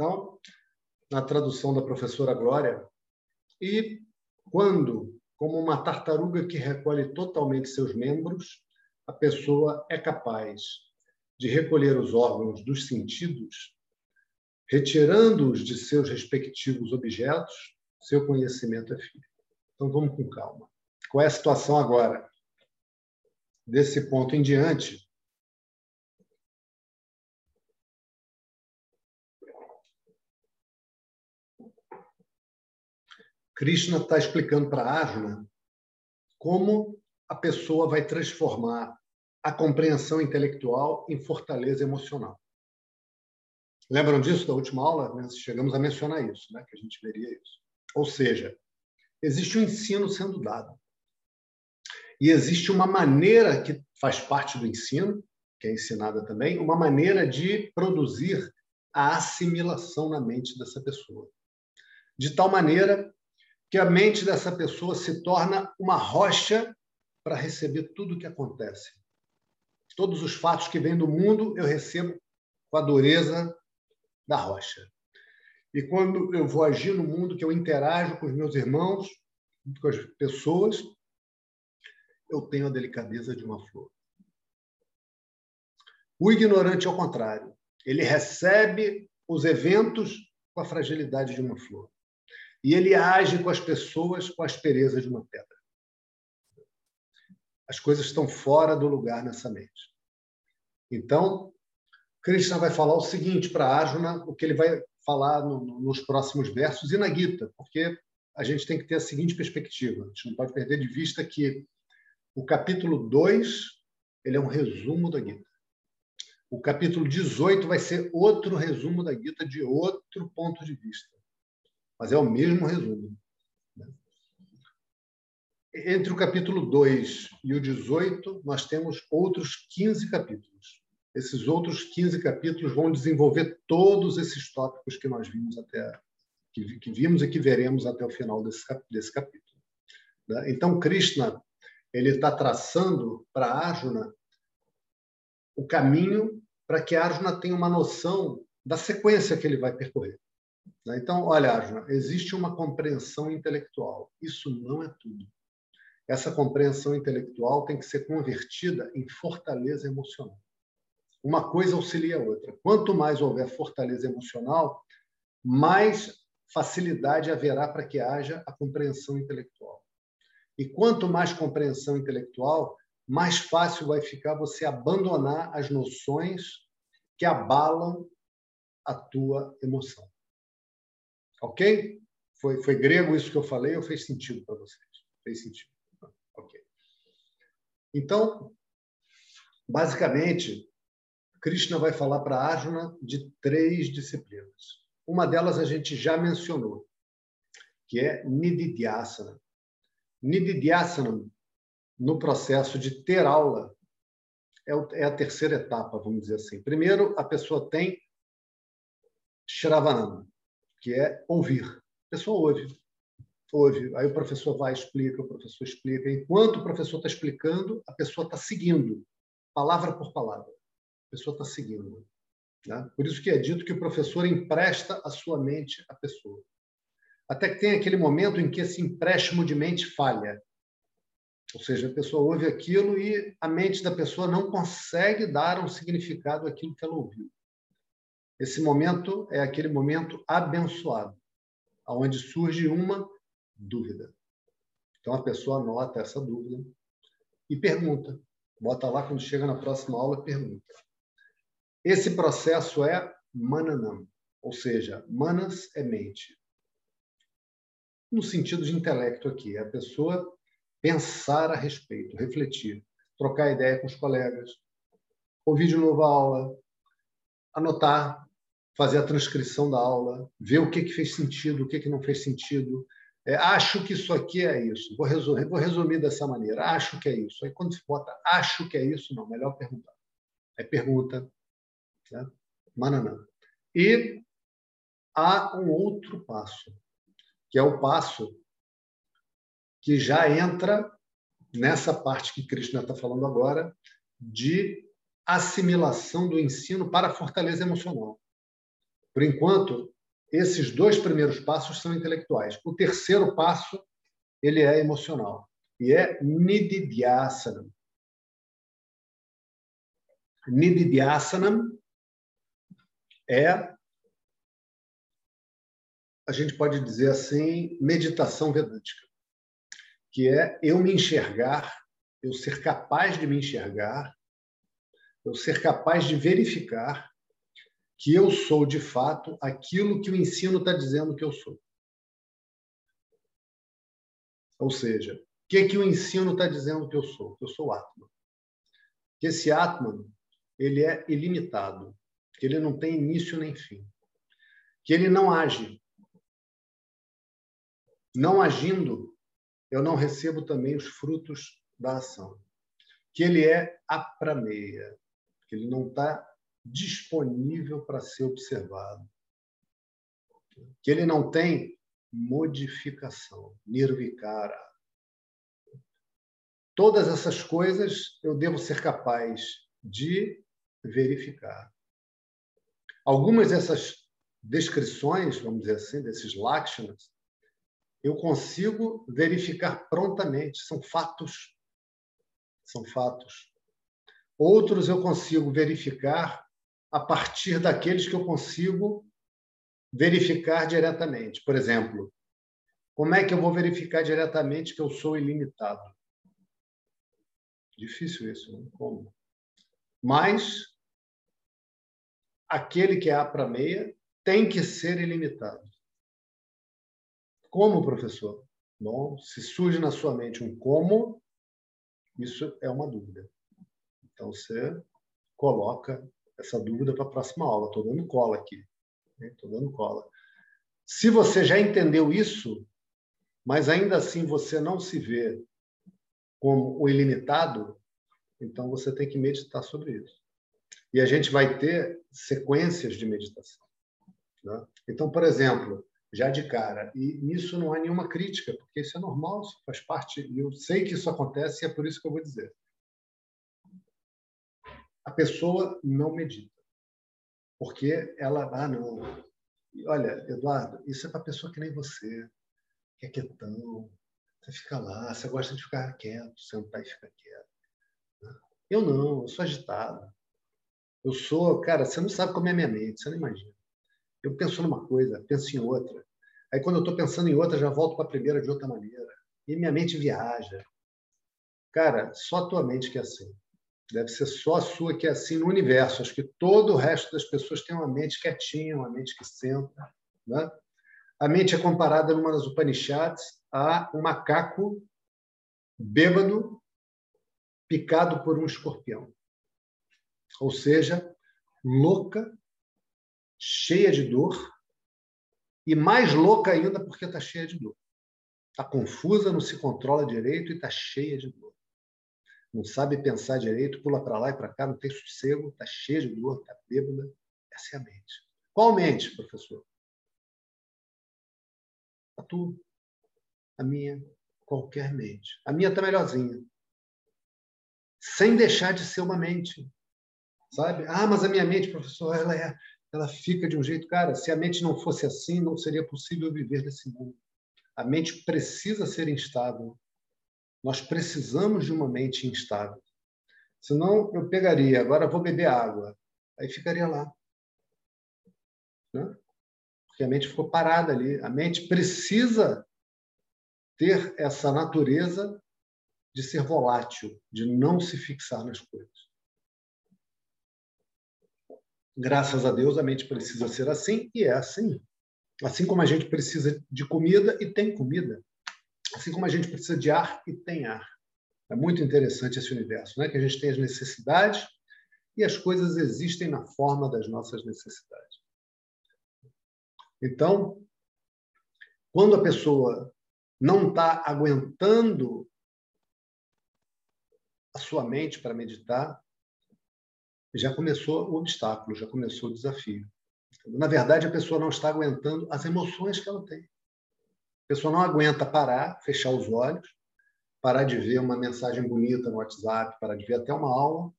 Então, na tradução da professora Glória, e quando, como uma tartaruga que recolhe totalmente seus membros, a pessoa é capaz de recolher os órgãos dos sentidos, retirando-os de seus respectivos objetos, seu conhecimento é firme. Então vamos com calma. Qual é a situação agora? Desse ponto em diante, Krishna está explicando para Arjuna como a pessoa vai transformar a compreensão intelectual em fortaleza emocional. Lembram disso da última aula? Chegamos a mencionar isso, né? que a gente veria isso. Ou seja, existe um ensino sendo dado. E existe uma maneira que faz parte do ensino, que é ensinada também, uma maneira de produzir a assimilação na mente dessa pessoa. De tal maneira que a mente dessa pessoa se torna uma rocha para receber tudo o que acontece. Todos os fatos que vêm do mundo eu recebo com a dureza da rocha. E quando eu vou agir no mundo, que eu interajo com os meus irmãos, com as pessoas, eu tenho a delicadeza de uma flor. O ignorante, ao contrário, ele recebe os eventos com a fragilidade de uma flor. E ele age com as pessoas com a aspereza de uma pedra. As coisas estão fora do lugar nessa mente. Então, Krishna vai falar o seguinte para Arjuna, o que ele vai falar no, nos próximos versos e na Gita, porque a gente tem que ter a seguinte perspectiva. A gente não pode perder de vista que o capítulo 2 ele é um resumo da Gita. O capítulo 18 vai ser outro resumo da Gita de outro ponto de vista. Mas é o mesmo resumo. Né? Entre o capítulo 2 e o 18, nós temos outros 15 capítulos. Esses outros 15 capítulos vão desenvolver todos esses tópicos que nós vimos até que, que vimos e que veremos até o final desse, desse capítulo. Né? Então, Krishna ele está traçando para Arjuna o caminho para que Arjuna tenha uma noção da sequência que ele vai percorrer. Né? Então, olha, Arjuna, existe uma compreensão intelectual. Isso não é tudo. Essa compreensão intelectual tem que ser convertida em fortaleza emocional. Uma coisa auxilia a outra. Quanto mais houver fortaleza emocional, mais facilidade haverá para que haja a compreensão intelectual. E quanto mais compreensão intelectual, mais fácil vai ficar você abandonar as noções que abalam a tua emoção. Ok? Foi, foi grego isso que eu falei ou fez sentido para vocês? Fez sentido. Ok. Então, basicamente, Krishna vai falar para Arjuna de três disciplinas. Uma delas a gente já mencionou, que é Nididhyasana. Nididhyasana, no processo de ter aula, é, é a terceira etapa, vamos dizer assim. Primeiro, a pessoa tem Shravanam, que é ouvir. A pessoa ouve, ouve. Aí o professor vai, explica, o professor explica. Enquanto o professor está explicando, a pessoa está seguindo, palavra por palavra. Pessoa está seguindo. Né? Por isso que é dito que o professor empresta a sua mente à pessoa. Até que tem aquele momento em que esse empréstimo de mente falha. Ou seja, a pessoa ouve aquilo e a mente da pessoa não consegue dar um significado àquilo que ela ouviu. Esse momento é aquele momento abençoado, onde surge uma dúvida. Então a pessoa anota essa dúvida e pergunta. Bota lá quando chega na próxima aula, pergunta. Esse processo é mananam, ou seja, manas é mente. No sentido de intelecto aqui, é a pessoa pensar a respeito, refletir, trocar ideia com os colegas, ouvir de novo a aula, anotar, fazer a transcrição da aula, ver o que, que fez sentido, o que, que não fez sentido. É, acho que isso aqui é isso. Vou resumir, vou resumir dessa maneira. Acho que é isso. Aí quando se bota acho que é isso, não, melhor perguntar. Aí pergunta, né? E há um outro passo, que é o passo que já entra nessa parte que Krishna está falando agora, de assimilação do ensino para a fortaleza emocional. Por enquanto, esses dois primeiros passos são intelectuais. O terceiro passo, ele é emocional, e é Nididhyasanam. Nididhyasanam é, a gente pode dizer assim, meditação vedântica, que é eu me enxergar, eu ser capaz de me enxergar, eu ser capaz de verificar que eu sou de fato aquilo que o ensino está dizendo que eu sou. Ou seja, o que, que o ensino está dizendo que eu sou? Que eu sou Atman. Que esse Atman ele é ilimitado que ele não tem início nem fim, que ele não age. Não agindo, eu não recebo também os frutos da ação. Que ele é aprameia, que ele não está disponível para ser observado. Que ele não tem modificação, nirvikara. Todas essas coisas eu devo ser capaz de verificar. Algumas dessas descrições, vamos dizer assim, desses lakshanas, eu consigo verificar prontamente, são fatos. São fatos. Outros eu consigo verificar a partir daqueles que eu consigo verificar diretamente. Por exemplo, como é que eu vou verificar diretamente que eu sou ilimitado? Difícil isso, não? Como? Mas aquele que é A para meia tem que ser ilimitado. Como, professor? Bom, se surge na sua mente um como, isso é uma dúvida. Então, você coloca essa dúvida para a próxima aula. Estou dando cola aqui. Estou dando cola. Se você já entendeu isso, mas ainda assim você não se vê como o ilimitado, então você tem que meditar sobre isso. E a gente vai ter sequências de meditação. Né? Então, por exemplo, já de cara, e nisso não há nenhuma crítica, porque isso é normal, isso faz parte, e eu sei que isso acontece e é por isso que eu vou dizer. A pessoa não medita, porque ela, ah, não. olha, Eduardo, isso é para pessoa que nem você, que é quietão, você fica lá, você gosta de ficar quieto, sentar e ficar quieto. Eu não, eu sou agitado. Eu sou, cara, você não sabe como é minha mente, você não imagina. Eu penso numa coisa, penso em outra. Aí quando eu estou pensando em outra, já volto para a primeira de outra maneira. E minha mente viaja. Cara, só a tua mente que é assim. Deve ser só a sua que é assim no universo. Acho que todo o resto das pessoas tem uma mente quietinha, uma mente que senta. Né? A mente é comparada numa das Upanishads a um macaco bêbado picado por um escorpião. Ou seja, louca, cheia de dor e mais louca ainda porque está cheia de dor. Está confusa, não se controla direito e está cheia de dor. Não sabe pensar direito, pula para lá e para cá, não tem sossego, está cheia de dor, está bêbada. Essa é a mente. Qual mente, professor? A tua. A minha. Qualquer mente. A minha está melhorzinha sem deixar de ser uma mente. Sabe? Ah, mas a minha mente, professor, ela é ela fica de um jeito, cara, se a mente não fosse assim, não seria possível viver nesse mundo. A mente precisa ser instável. Nós precisamos de uma mente instável. Senão eu pegaria, agora vou beber água, aí ficaria lá. Né? Porque a mente ficou parada ali. A mente precisa ter essa natureza de ser volátil, de não se fixar nas coisas. Graças a Deus, a mente precisa ser assim e é assim. Assim como a gente precisa de comida e tem comida. Assim como a gente precisa de ar e tem ar. É muito interessante esse universo, né? que a gente tem as necessidades e as coisas existem na forma das nossas necessidades. Então, quando a pessoa não está aguentando a sua mente para meditar, já começou o obstáculo, já começou o desafio. Na verdade, a pessoa não está aguentando as emoções que ela tem. A pessoa não aguenta parar, fechar os olhos, parar de ver uma mensagem bonita no WhatsApp, parar de ver até uma aula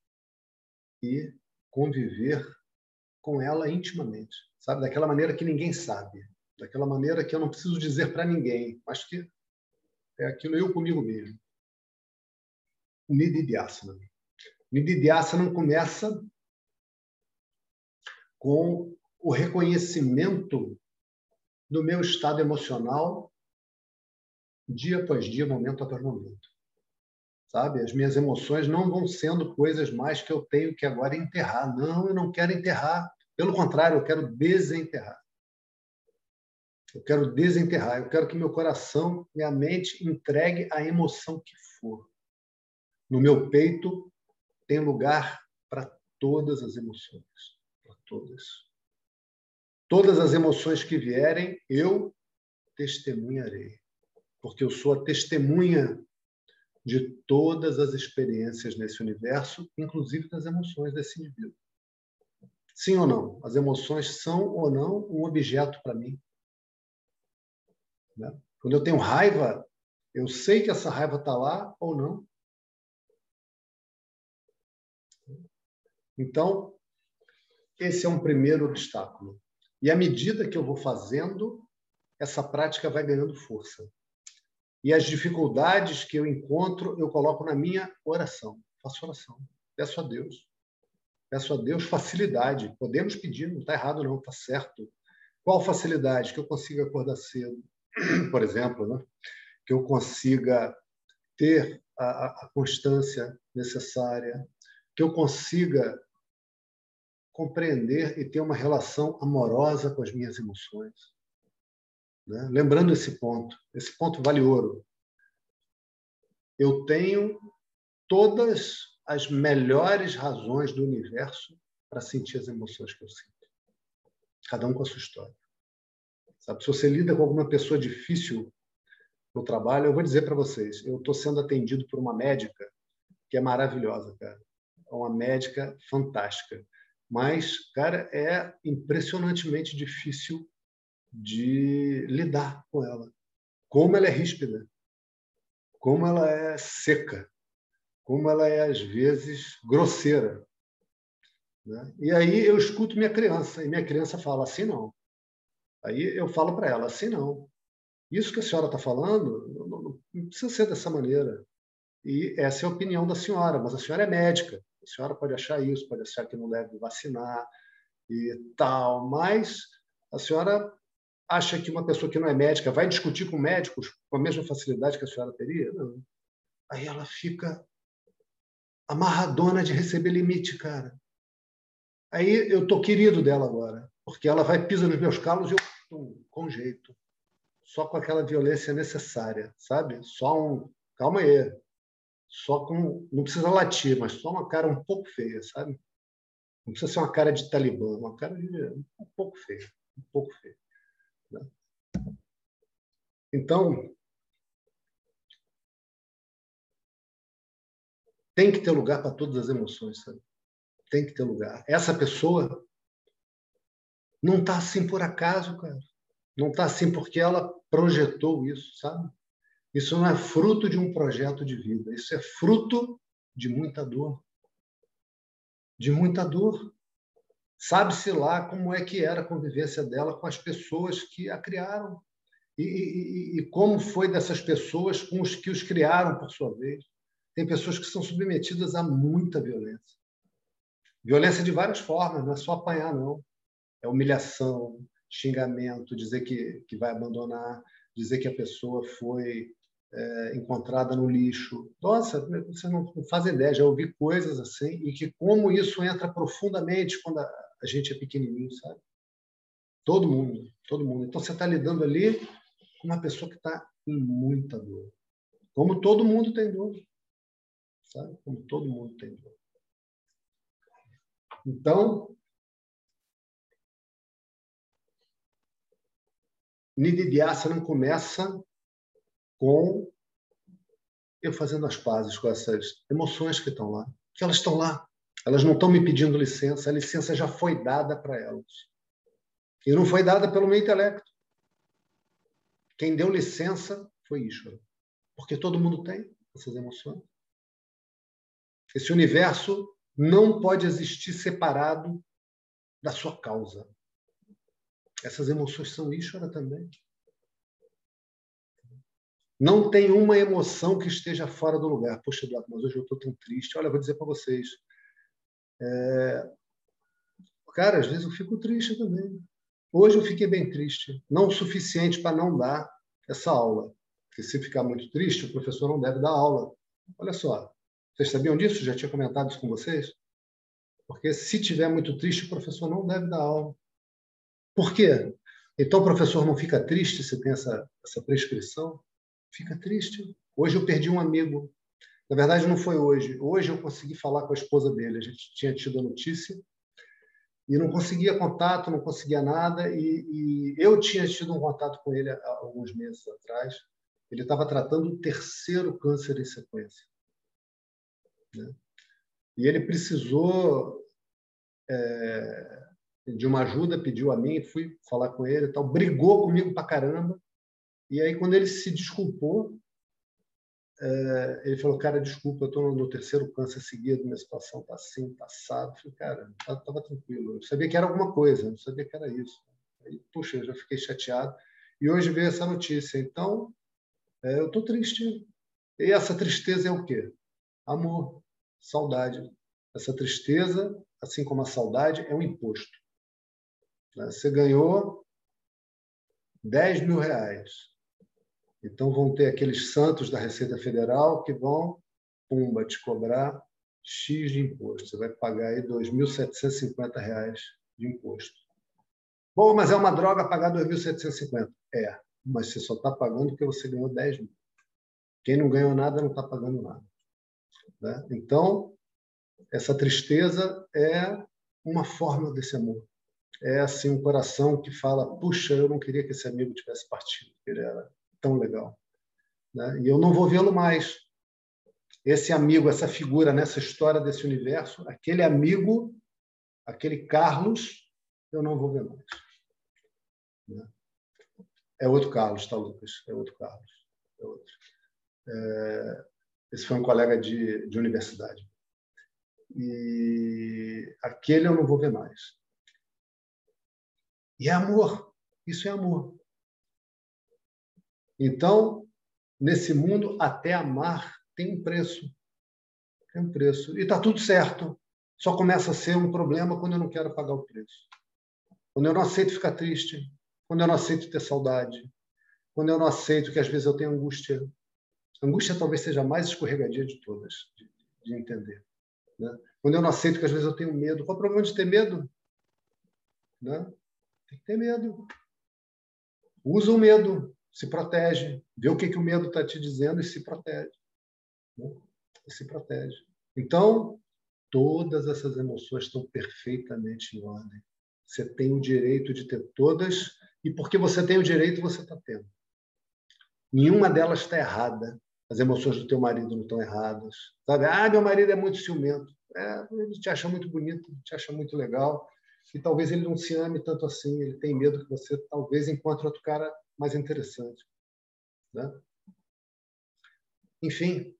e conviver com ela intimamente, sabe? Daquela maneira que ninguém sabe, daquela maneira que eu não preciso dizer para ninguém, mas que é aquilo eu comigo mesmo. Nididhyasana. Nididhyasana começa com o reconhecimento do meu estado emocional dia após dia, momento após momento. Sabe? As minhas emoções não vão sendo coisas mais que eu tenho que agora enterrar. Não, eu não quero enterrar. Pelo contrário, eu quero desenterrar. Eu quero desenterrar. Eu quero que meu coração, minha mente entregue a emoção que for. No meu peito tem lugar para todas as emoções, para todas. Todas as emoções que vierem, eu testemunharei, porque eu sou a testemunha de todas as experiências nesse universo, inclusive das emoções desse indivíduo. Sim ou não? As emoções são ou não um objeto para mim. Né? Quando eu tenho raiva, eu sei que essa raiva está lá ou não. Então, esse é um primeiro obstáculo. E à medida que eu vou fazendo, essa prática vai ganhando força. E as dificuldades que eu encontro, eu coloco na minha oração. Faço oração. Peço a Deus. Peço a Deus facilidade. Podemos pedir, não está errado, não, está certo. Qual facilidade? Que eu consiga acordar cedo, por exemplo, né? que eu consiga ter a, a constância necessária, que eu consiga compreender e ter uma relação amorosa com as minhas emoções. Né? Lembrando esse ponto, esse ponto vale ouro. Eu tenho todas as melhores razões do universo para sentir as emoções que eu sinto. Cada um com a sua história. Sabe? Se você lida com alguma pessoa difícil no trabalho, eu vou dizer para vocês, eu estou sendo atendido por uma médica que é maravilhosa, cara. É uma médica fantástica. Mas, cara, é impressionantemente difícil de lidar com ela. Como ela é ríspida, como ela é seca, como ela é, às vezes, grosseira. Né? E aí eu escuto minha criança, e minha criança fala assim não. Aí eu falo para ela assim não. Isso que a senhora está falando não, não precisa ser dessa maneira. E essa é a opinião da senhora, mas a senhora é médica. A senhora pode achar isso, pode achar que não deve vacinar e tal, mas a senhora acha que uma pessoa que não é médica vai discutir com médicos com a mesma facilidade que a senhora teria? Não. Aí ela fica amarradona de receber limite, cara. Aí eu tô querido dela agora, porque ela vai pisar nos meus calos e eu pum, com jeito. Só com aquela violência necessária, sabe? Só um, calma aí. Só com, não precisa latir, mas só uma cara um pouco feia, sabe? Não precisa ser uma cara de talibã, uma cara de um pouco feia, um pouco feia. Né? Então, tem que ter lugar para todas as emoções, sabe? Tem que ter lugar. Essa pessoa não está assim por acaso, cara. Não está assim porque ela projetou isso, sabe? Isso não é fruto de um projeto de vida. Isso é fruto de muita dor. De muita dor. Sabe-se lá como é que era a convivência dela com as pessoas que a criaram. E, e, e, como foi dessas pessoas com os que os criaram, por sua vez. Tem pessoas que são submetidas a muita violência. Violência de várias formas, não é só apanhar, não. É humilhação, xingamento, dizer que, que vai abandonar, dizer que a pessoa foi é, encontrada no lixo. Nossa, você não faz ideia, já ouvi coisas assim, e que como isso entra profundamente quando a, a gente é pequenininho, sabe? Todo mundo, todo mundo. Então você está lidando ali com uma pessoa que está em muita dor. Como todo mundo tem dor. Sabe? Como todo mundo tem dor. Então, Nididiasa não começa com eu fazendo as pazes com essas emoções que estão lá. Que elas estão lá. Elas não estão me pedindo licença, a licença já foi dada para elas. E não foi dada pelo meu intelecto. Quem deu licença foi Ishvara. Porque todo mundo tem essas emoções. Esse universo não pode existir separado da sua causa. Essas emoções são Ishvara também. Não tem uma emoção que esteja fora do lugar. Poxa, Eduardo, mas hoje eu estou tão triste. Olha, vou dizer para vocês. É... Cara, às vezes eu fico triste também. Hoje eu fiquei bem triste. Não o suficiente para não dar essa aula. Porque se ficar muito triste, o professor não deve dar aula. Olha só. Vocês sabiam disso? Já tinha comentado isso com vocês? Porque se tiver muito triste, o professor não deve dar aula. Por quê? Então o professor não fica triste se tem essa, essa prescrição? Fica triste. Hoje eu perdi um amigo. Na verdade, não foi hoje. Hoje eu consegui falar com a esposa dele. A gente tinha tido a notícia e não conseguia contato, não conseguia nada. E, e eu tinha tido um contato com ele há alguns meses atrás. Ele estava tratando o terceiro câncer em sequência. Né? E ele precisou é, de uma ajuda, pediu a mim, fui falar com ele, tal, brigou comigo pra caramba. E aí, quando ele se desculpou, é, ele falou, cara, desculpa, eu estou no terceiro câncer seguido, minha situação está assim, passado. Tá eu falei, cara, estava tranquilo. Eu sabia que era alguma coisa, não sabia que era isso. Aí, puxa, eu já fiquei chateado. E hoje veio essa notícia. Então, é, eu estou triste. E essa tristeza é o quê? Amor, saudade. Essa tristeza, assim como a saudade, é um imposto. Né? Você ganhou 10 mil reais. Então vão ter aqueles santos da Receita Federal que vão, pumba, te cobrar X de imposto. Você vai pagar aí R$ 2.750 de imposto. Bom, mas é uma droga pagar 2.750. É, mas você só está pagando porque você ganhou 10 mil. Quem não ganhou nada não está pagando nada. Né? Então, essa tristeza é uma forma desse amor. É assim um coração que fala: puxa, eu não queria que esse amigo tivesse partido, ele era tão legal. Né? E eu não vou vê-lo mais. Esse amigo, essa figura nessa história desse universo, aquele amigo, aquele Carlos, eu não vou ver mais. Né? É outro Carlos, tá, Lucas? É outro Carlos. É outro. É... Esse foi um colega de, de universidade. E aquele eu não vou ver mais. E é amor. Isso é amor. Então, nesse mundo, até amar tem um preço. Tem um preço. E está tudo certo. Só começa a ser um problema quando eu não quero pagar o preço. Quando eu não aceito ficar triste. Quando eu não aceito ter saudade. Quando eu não aceito que às vezes eu tenho angústia. angústia talvez seja a mais escorregadia de todas, de, de entender. Né? Quando eu não aceito que às vezes eu tenho medo. Qual é o problema de ter medo? Né? Tem que ter medo. Usa o medo se protege, vê o que, que o medo está te dizendo e se protege. Né? E se protege. Então, todas essas emoções estão perfeitamente em ordem. Você tem o direito de ter todas, e porque você tem o direito, você está tendo. Nenhuma delas está errada. As emoções do teu marido não estão erradas. Sabe? Ah, meu marido é muito ciumento. É, ele te acha muito bonito, te acha muito legal. E talvez ele não se ame tanto assim. Ele tem medo que você talvez encontre outro cara mais interessante. Né? Enfim,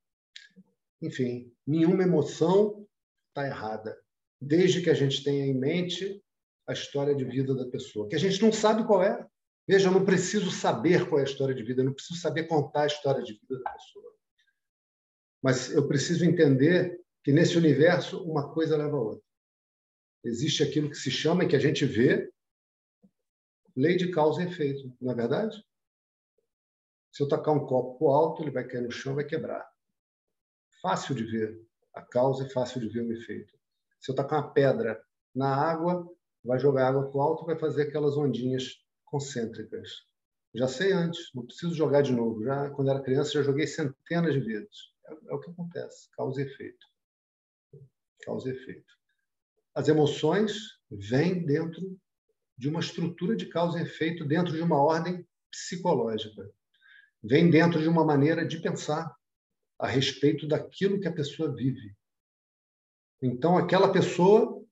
enfim, nenhuma emoção está errada, desde que a gente tenha em mente a história de vida da pessoa, que a gente não sabe qual é. Veja, eu não preciso saber qual é a história de vida, eu não preciso saber contar a história de vida da pessoa. Mas eu preciso entender que nesse universo uma coisa leva a outra. Existe aquilo que se chama e que a gente vê lei de causa e efeito, não é verdade? Se eu tacar um copo para alto, ele vai cair no chão, vai quebrar. Fácil de ver a causa e fácil de ver o efeito. Se eu tacar uma pedra na água, vai jogar água para o alto, vai fazer aquelas ondinhas concêntricas. Já sei antes, não preciso jogar de novo. Já quando era criança já joguei centenas de vezes. É, é o que acontece, causa e efeito. Causa e efeito. As emoções vêm dentro de uma estrutura de causa e efeito dentro de uma ordem psicológica. Vem dentro de uma maneira de pensar a respeito daquilo que a pessoa vive. Então, aquela pessoa,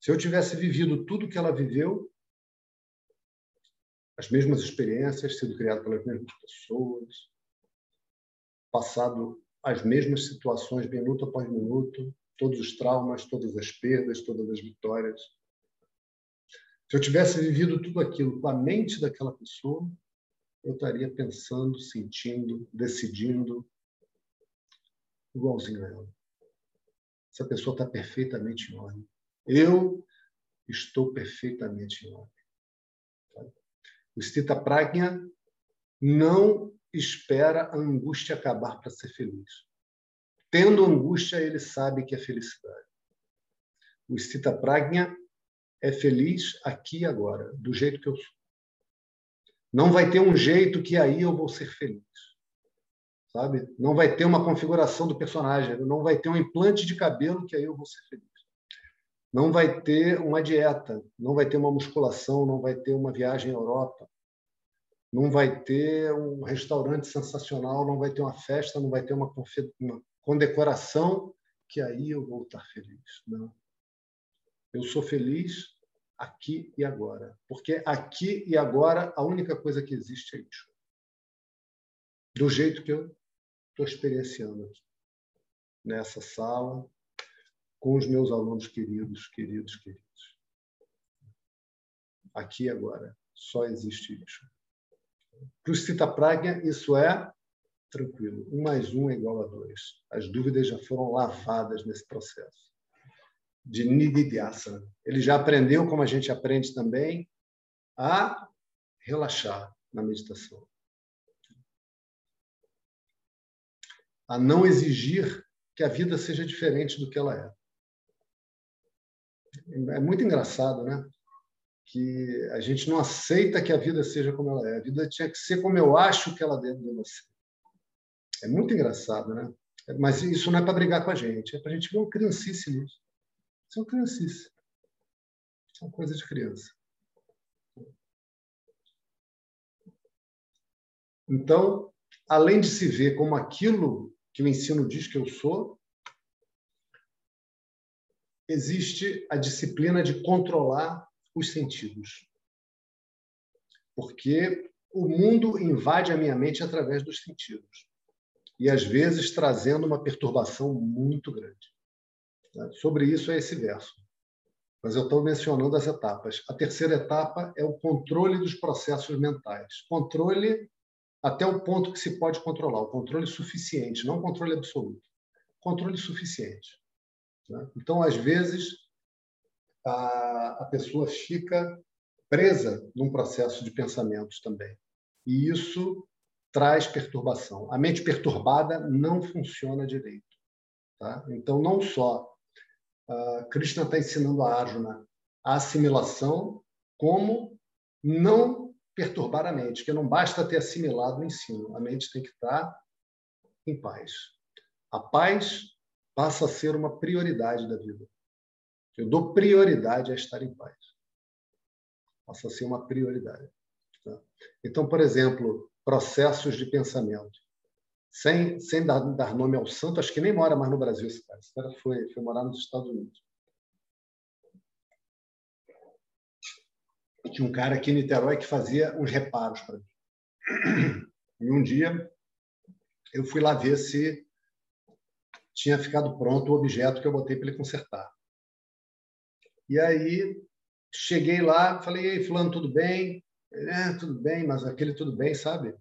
se eu tivesse vivido tudo que ela viveu, as mesmas experiências, sido criado pelas mesmas pessoas, passado as mesmas situações minuto após minuto, todos os traumas, todas as perdas, todas as vitórias, se eu tivesse vivido tudo aquilo com a mente daquela pessoa, eu estaria pensando, sentindo, decidindo igualzinho a ela. Essa pessoa está perfeitamente em ordem. Eu estou perfeitamente em ordem. O Stita Prajna não espera a angústia acabar para ser feliz. Tendo angústia, ele sabe que é felicidade. O Stita Prajna é feliz aqui e agora, do jeito que eu sou. Não vai ter um jeito que aí eu vou ser feliz. Sabe? Não vai ter uma configuração do personagem, não vai ter um implante de cabelo que aí eu vou ser feliz. Não vai ter uma dieta, não vai ter uma musculação, não vai ter uma viagem à Europa. Não vai ter um restaurante sensacional, não vai ter uma festa, não vai ter uma, uma condecoração que aí eu vou estar feliz. Não. Eu sou feliz aqui e agora. Porque aqui e agora a única coisa que existe é isso. Do jeito que eu estou experienciando aqui. Nessa sala, com os meus alunos queridos, queridos, queridos. Aqui e agora. Só existe isso. Para o Cita Pragna, isso é tranquilo. Um mais um é igual a dois. As dúvidas já foram lavadas nesse processo de Nididhyasana. Ele já aprendeu, como a gente aprende também, a relaxar na meditação. A não exigir que a vida seja diferente do que ela é. É muito engraçado, né? Que a gente não aceita que a vida seja como ela é. A vida tinha que ser como eu acho que ela deve ser. É muito engraçado, né? Mas isso não é para brigar com a gente, é para a gente ver uma criancice nisso. Isso é uma criancice. Isso é uma coisa de criança. Então, além de se ver como aquilo que o ensino diz que eu sou, existe a disciplina de controlar os sentidos. Porque o mundo invade a minha mente através dos sentidos. E, às vezes, trazendo uma perturbação muito grande. Sobre isso é esse verso. Mas eu estou mencionando as etapas. A terceira etapa é o controle dos processos mentais. Controle até o ponto que se pode controlar, o controle suficiente, não controle absoluto. Controle suficiente. Né? Então, às vezes, a pessoa fica presa num processo de pensamentos também. E isso traz perturbação. A mente perturbada não funciona direito. Tá? Então, não só uh, Krishna está ensinando a Arjuna a assimilação, como não perturbar a mente, que não basta ter assimilado o ensino, a mente tem que estar em paz. A paz passa a ser uma prioridade da vida. Eu dou prioridade a estar em paz. Passa a ser uma prioridade. Tá? Então, por exemplo, processos de pensamento. Sem, sem dar, dar, nome ao santo, acho que nem mora mais no Brasil esse cara. Esse cara foi, foi morar nos Estados Unidos. tinha um cara aqui em Niterói que fazia uns reparos para mim. E um dia eu fui lá ver se tinha ficado pronto o objeto que eu botei para ele consertar. E aí cheguei lá, falei: "Ei, fulano, tudo bem?" É, tudo bem, mas aquele tudo bem, sabe?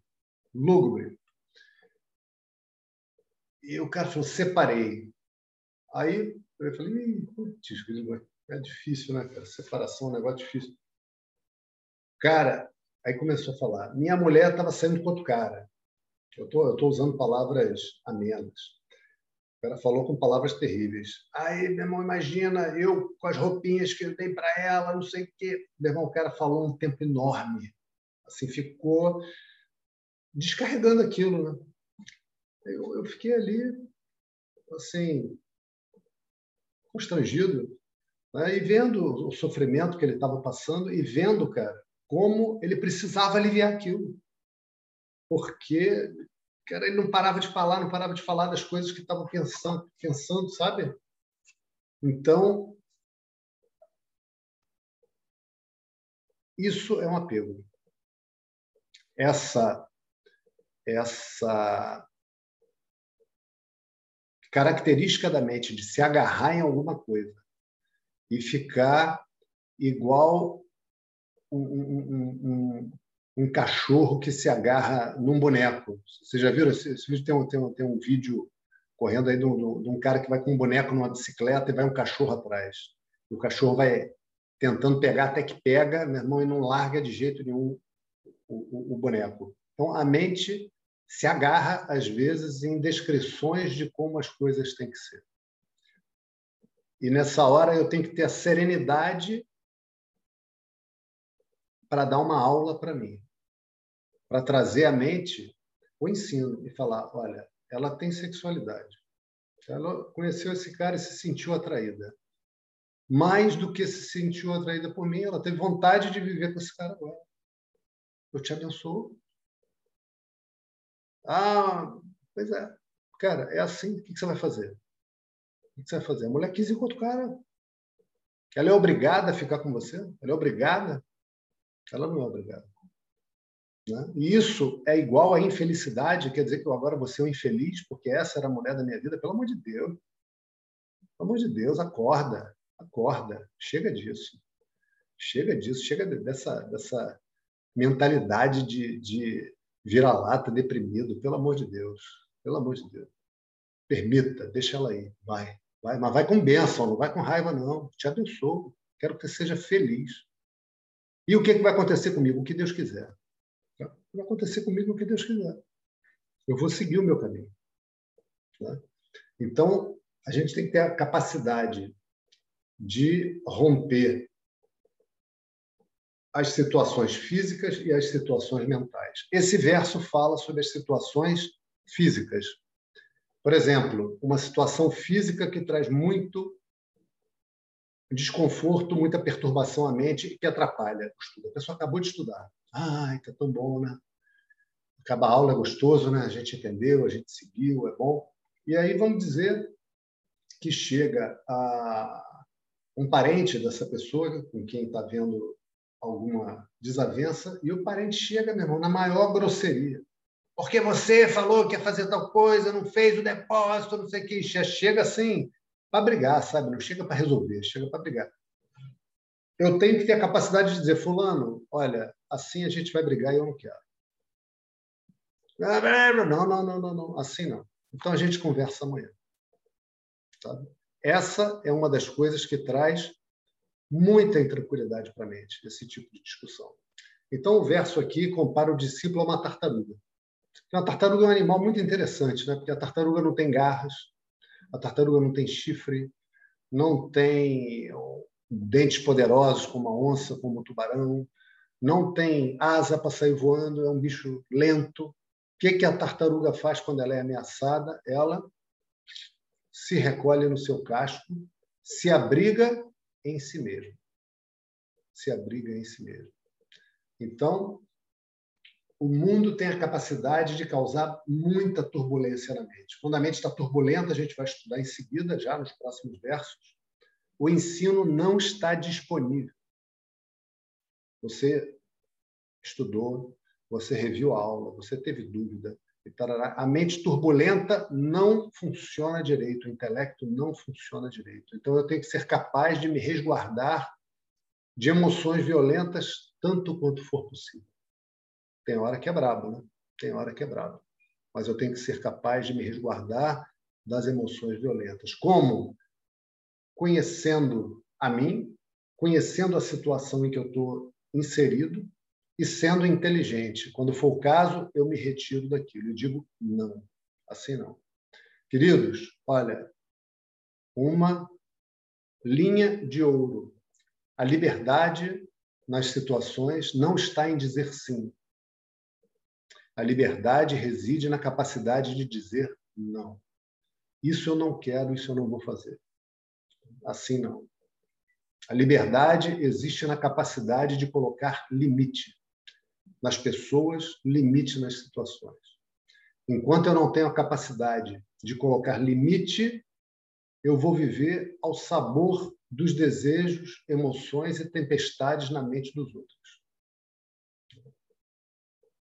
Lúgubre. E o cara falou: "Separei." Aí eu falei: "Putz, é difícil, né, cara? Separação é um negócio difícil." Cara, aí começou a falar. Minha mulher estava saindo com outro cara. Eu tô, eu tô usando palavras amenas. O cara falou com palavras terríveis. Aí, meu irmão, imagina eu com as roupinhas que eu dei para ela, não sei o quê. Meu irmão, o cara falou um tempo enorme. Assim, ficou descarregando aquilo, né? Eu, eu fiquei ali, assim, constrangido, né? e vendo o sofrimento que ele estava passando, e vendo, cara, como ele precisava aliviar aquilo. Porque cara, ele não parava de falar, não parava de falar das coisas que estava pensando, pensando, sabe? Então, isso é um apego. Essa essa característica da mente de se agarrar em alguma coisa e ficar igual um, um, um, um, cachorro que se agarra num boneco. Vocês já viram? Esse, esse vídeo tem um, tem, um, tem um vídeo correndo aí de um, de um cara que vai com um boneco numa bicicleta e vai um cachorro atrás. E o cachorro vai tentando pegar até que pega, meu irmão, e não larga de jeito nenhum o, o, o boneco. Então, a mente se agarra, às vezes, em descrições de como as coisas têm que ser. E nessa hora eu tenho que ter a serenidade para dar uma aula para mim, para trazer à mente o ensino e falar: olha, ela tem sexualidade. Ela conheceu esse cara e se sentiu atraída. Mais do que se sentiu atraída por mim, ela teve vontade de viver com esse cara agora. Eu te abençoo. Ah, pois é. Cara, é assim. O que você vai fazer? O que você vai fazer? A mulher quis ir com outro cara. Ela é obrigada a ficar com você? Ela é obrigada? Ela não é obrigada. Né? E isso é igual à infelicidade, quer dizer que agora vou ser um infeliz porque essa era a mulher da minha vida? Pelo amor de Deus. Pelo amor de Deus, acorda, acorda. Chega disso. Chega disso, chega dessa, dessa mentalidade de, de vira-lata, deprimido, pelo amor de Deus, pelo amor de Deus. Permita, deixa ela aí, vai, vai, mas vai com bênção, não vai com raiva, não. Te abençoo, quero que você seja feliz. E o que, que vai acontecer comigo? O que Deus quiser. Vai acontecer comigo o que Deus quiser. Eu vou seguir o meu caminho. Né? Então, a gente tem que ter a capacidade de romper as situações físicas e as situações mentais. Esse verso fala sobre as situações físicas. Por exemplo, uma situação física que traz muito desconforto, muita perturbação à mente e que atrapalha o estudo. A pessoa acabou de estudar. Ai, tá tão bom, né? Acaba a aula é gostoso, né? A gente entendeu, a gente seguiu, é bom. E aí vamos dizer que chega a um parente dessa pessoa com quem está vendo alguma desavença e o parente chega, meu irmão, na maior grosseria. Porque você falou que ia fazer tal coisa, não fez o depósito, não sei o que. Chega assim para brigar, sabe? Não chega para resolver, chega para brigar. Eu tenho que ter a capacidade de dizer, fulano, olha, assim a gente vai brigar e eu não quero. Não, não, não, não, não, assim não. Então a gente conversa amanhã. Sabe? Essa é uma das coisas que traz muita intranquilidade para a mente, esse tipo de discussão. Então, o verso aqui compara o discípulo a uma tartaruga. A tartaruga é um animal muito interessante, né? porque a tartaruga não tem garras, a tartaruga não tem chifre, não tem dentes poderosos como a onça, como o tubarão, não tem asa para sair voando, é um bicho lento. O que, que a tartaruga faz quando ela é ameaçada? Ela se recolhe no seu casco, se abriga em si mesmo. Se abriga em si mesmo. Então, o mundo tem a capacidade de causar muita turbulência na mente. Quando a mente está turbulenta, a gente vai estudar em seguida, já nos próximos versos, o ensino não está disponível. Você estudou, você reviu a aula, você teve dúvida, a mente turbulenta não funciona direito, o intelecto não funciona direito. Então eu tenho que ser capaz de me resguardar de emoções violentas tanto quanto for possível. Tem hora que é brabo, né? Tem hora que é brabo. Mas eu tenho que ser capaz de me resguardar das emoções violentas. Como? Conhecendo a mim, conhecendo a situação em que eu estou inserido e sendo inteligente. Quando for o caso, eu me retiro daquilo e digo não. Assim não. Queridos, olha, uma linha de ouro. A liberdade nas situações não está em dizer sim. A liberdade reside na capacidade de dizer não. Isso eu não quero, isso eu não vou fazer. Assim não. A liberdade existe na capacidade de colocar limite nas pessoas, limite nas situações. Enquanto eu não tenho a capacidade de colocar limite, eu vou viver ao sabor dos desejos, emoções e tempestades na mente dos outros.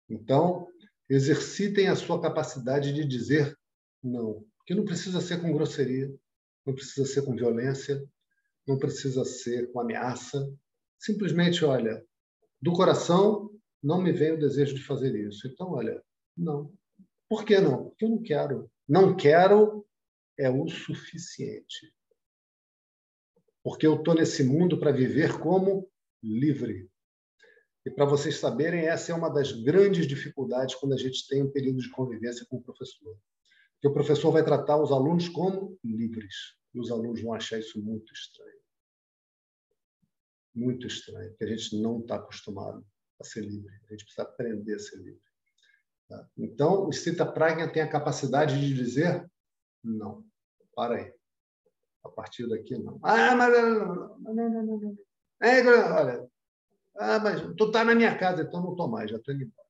Então, exercitem a sua capacidade de dizer não, que não precisa ser com grosseria, não precisa ser com violência, não precisa ser com ameaça. Simplesmente, olha, do coração não me vem o desejo de fazer isso. Então, olha, não. Por que não? Porque eu não quero. Não quero é o suficiente. Porque eu estou nesse mundo para viver como livre. E para vocês saberem, essa é uma das grandes dificuldades quando a gente tem um período de convivência com o professor. Que o professor vai tratar os alunos como livres. E os alunos vão achar isso muito estranho. Muito estranho, porque a gente não está acostumado a ser livre. A gente precisa aprender a ser livre. Tá? Então, o Sita Pragna tem a capacidade de dizer não. Para aí. A partir daqui, não. Ah, mas não, não, não, não. É, olha, ah, mas tu está na minha casa, então não estou mais, já estou indo embora.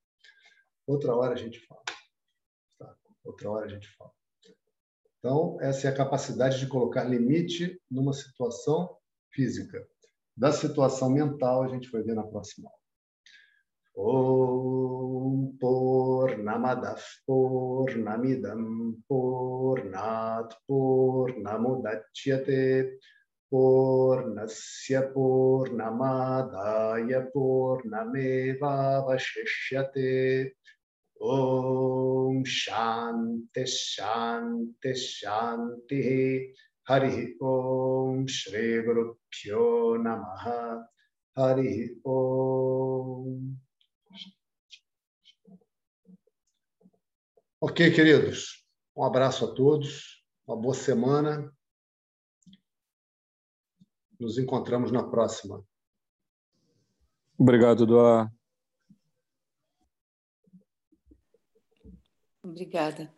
Outra hora a gente fala outra hora a gente fala. Então, essa é a capacidade de colocar limite numa situação física. Da situação mental, a gente vai ver na próxima aula. Om Purnamadav Purnamidam Purnat Purnamudachyate Purnasya Purnamadaya Purnameva Vashishyate Om Shanti Shanti Shanti Hari Om Shri Guru Pyo Namaha Hari Om Ok, queridos. Um abraço a todos. Uma boa semana. Nos encontramos na próxima. Obrigado, Doa. Obrigada.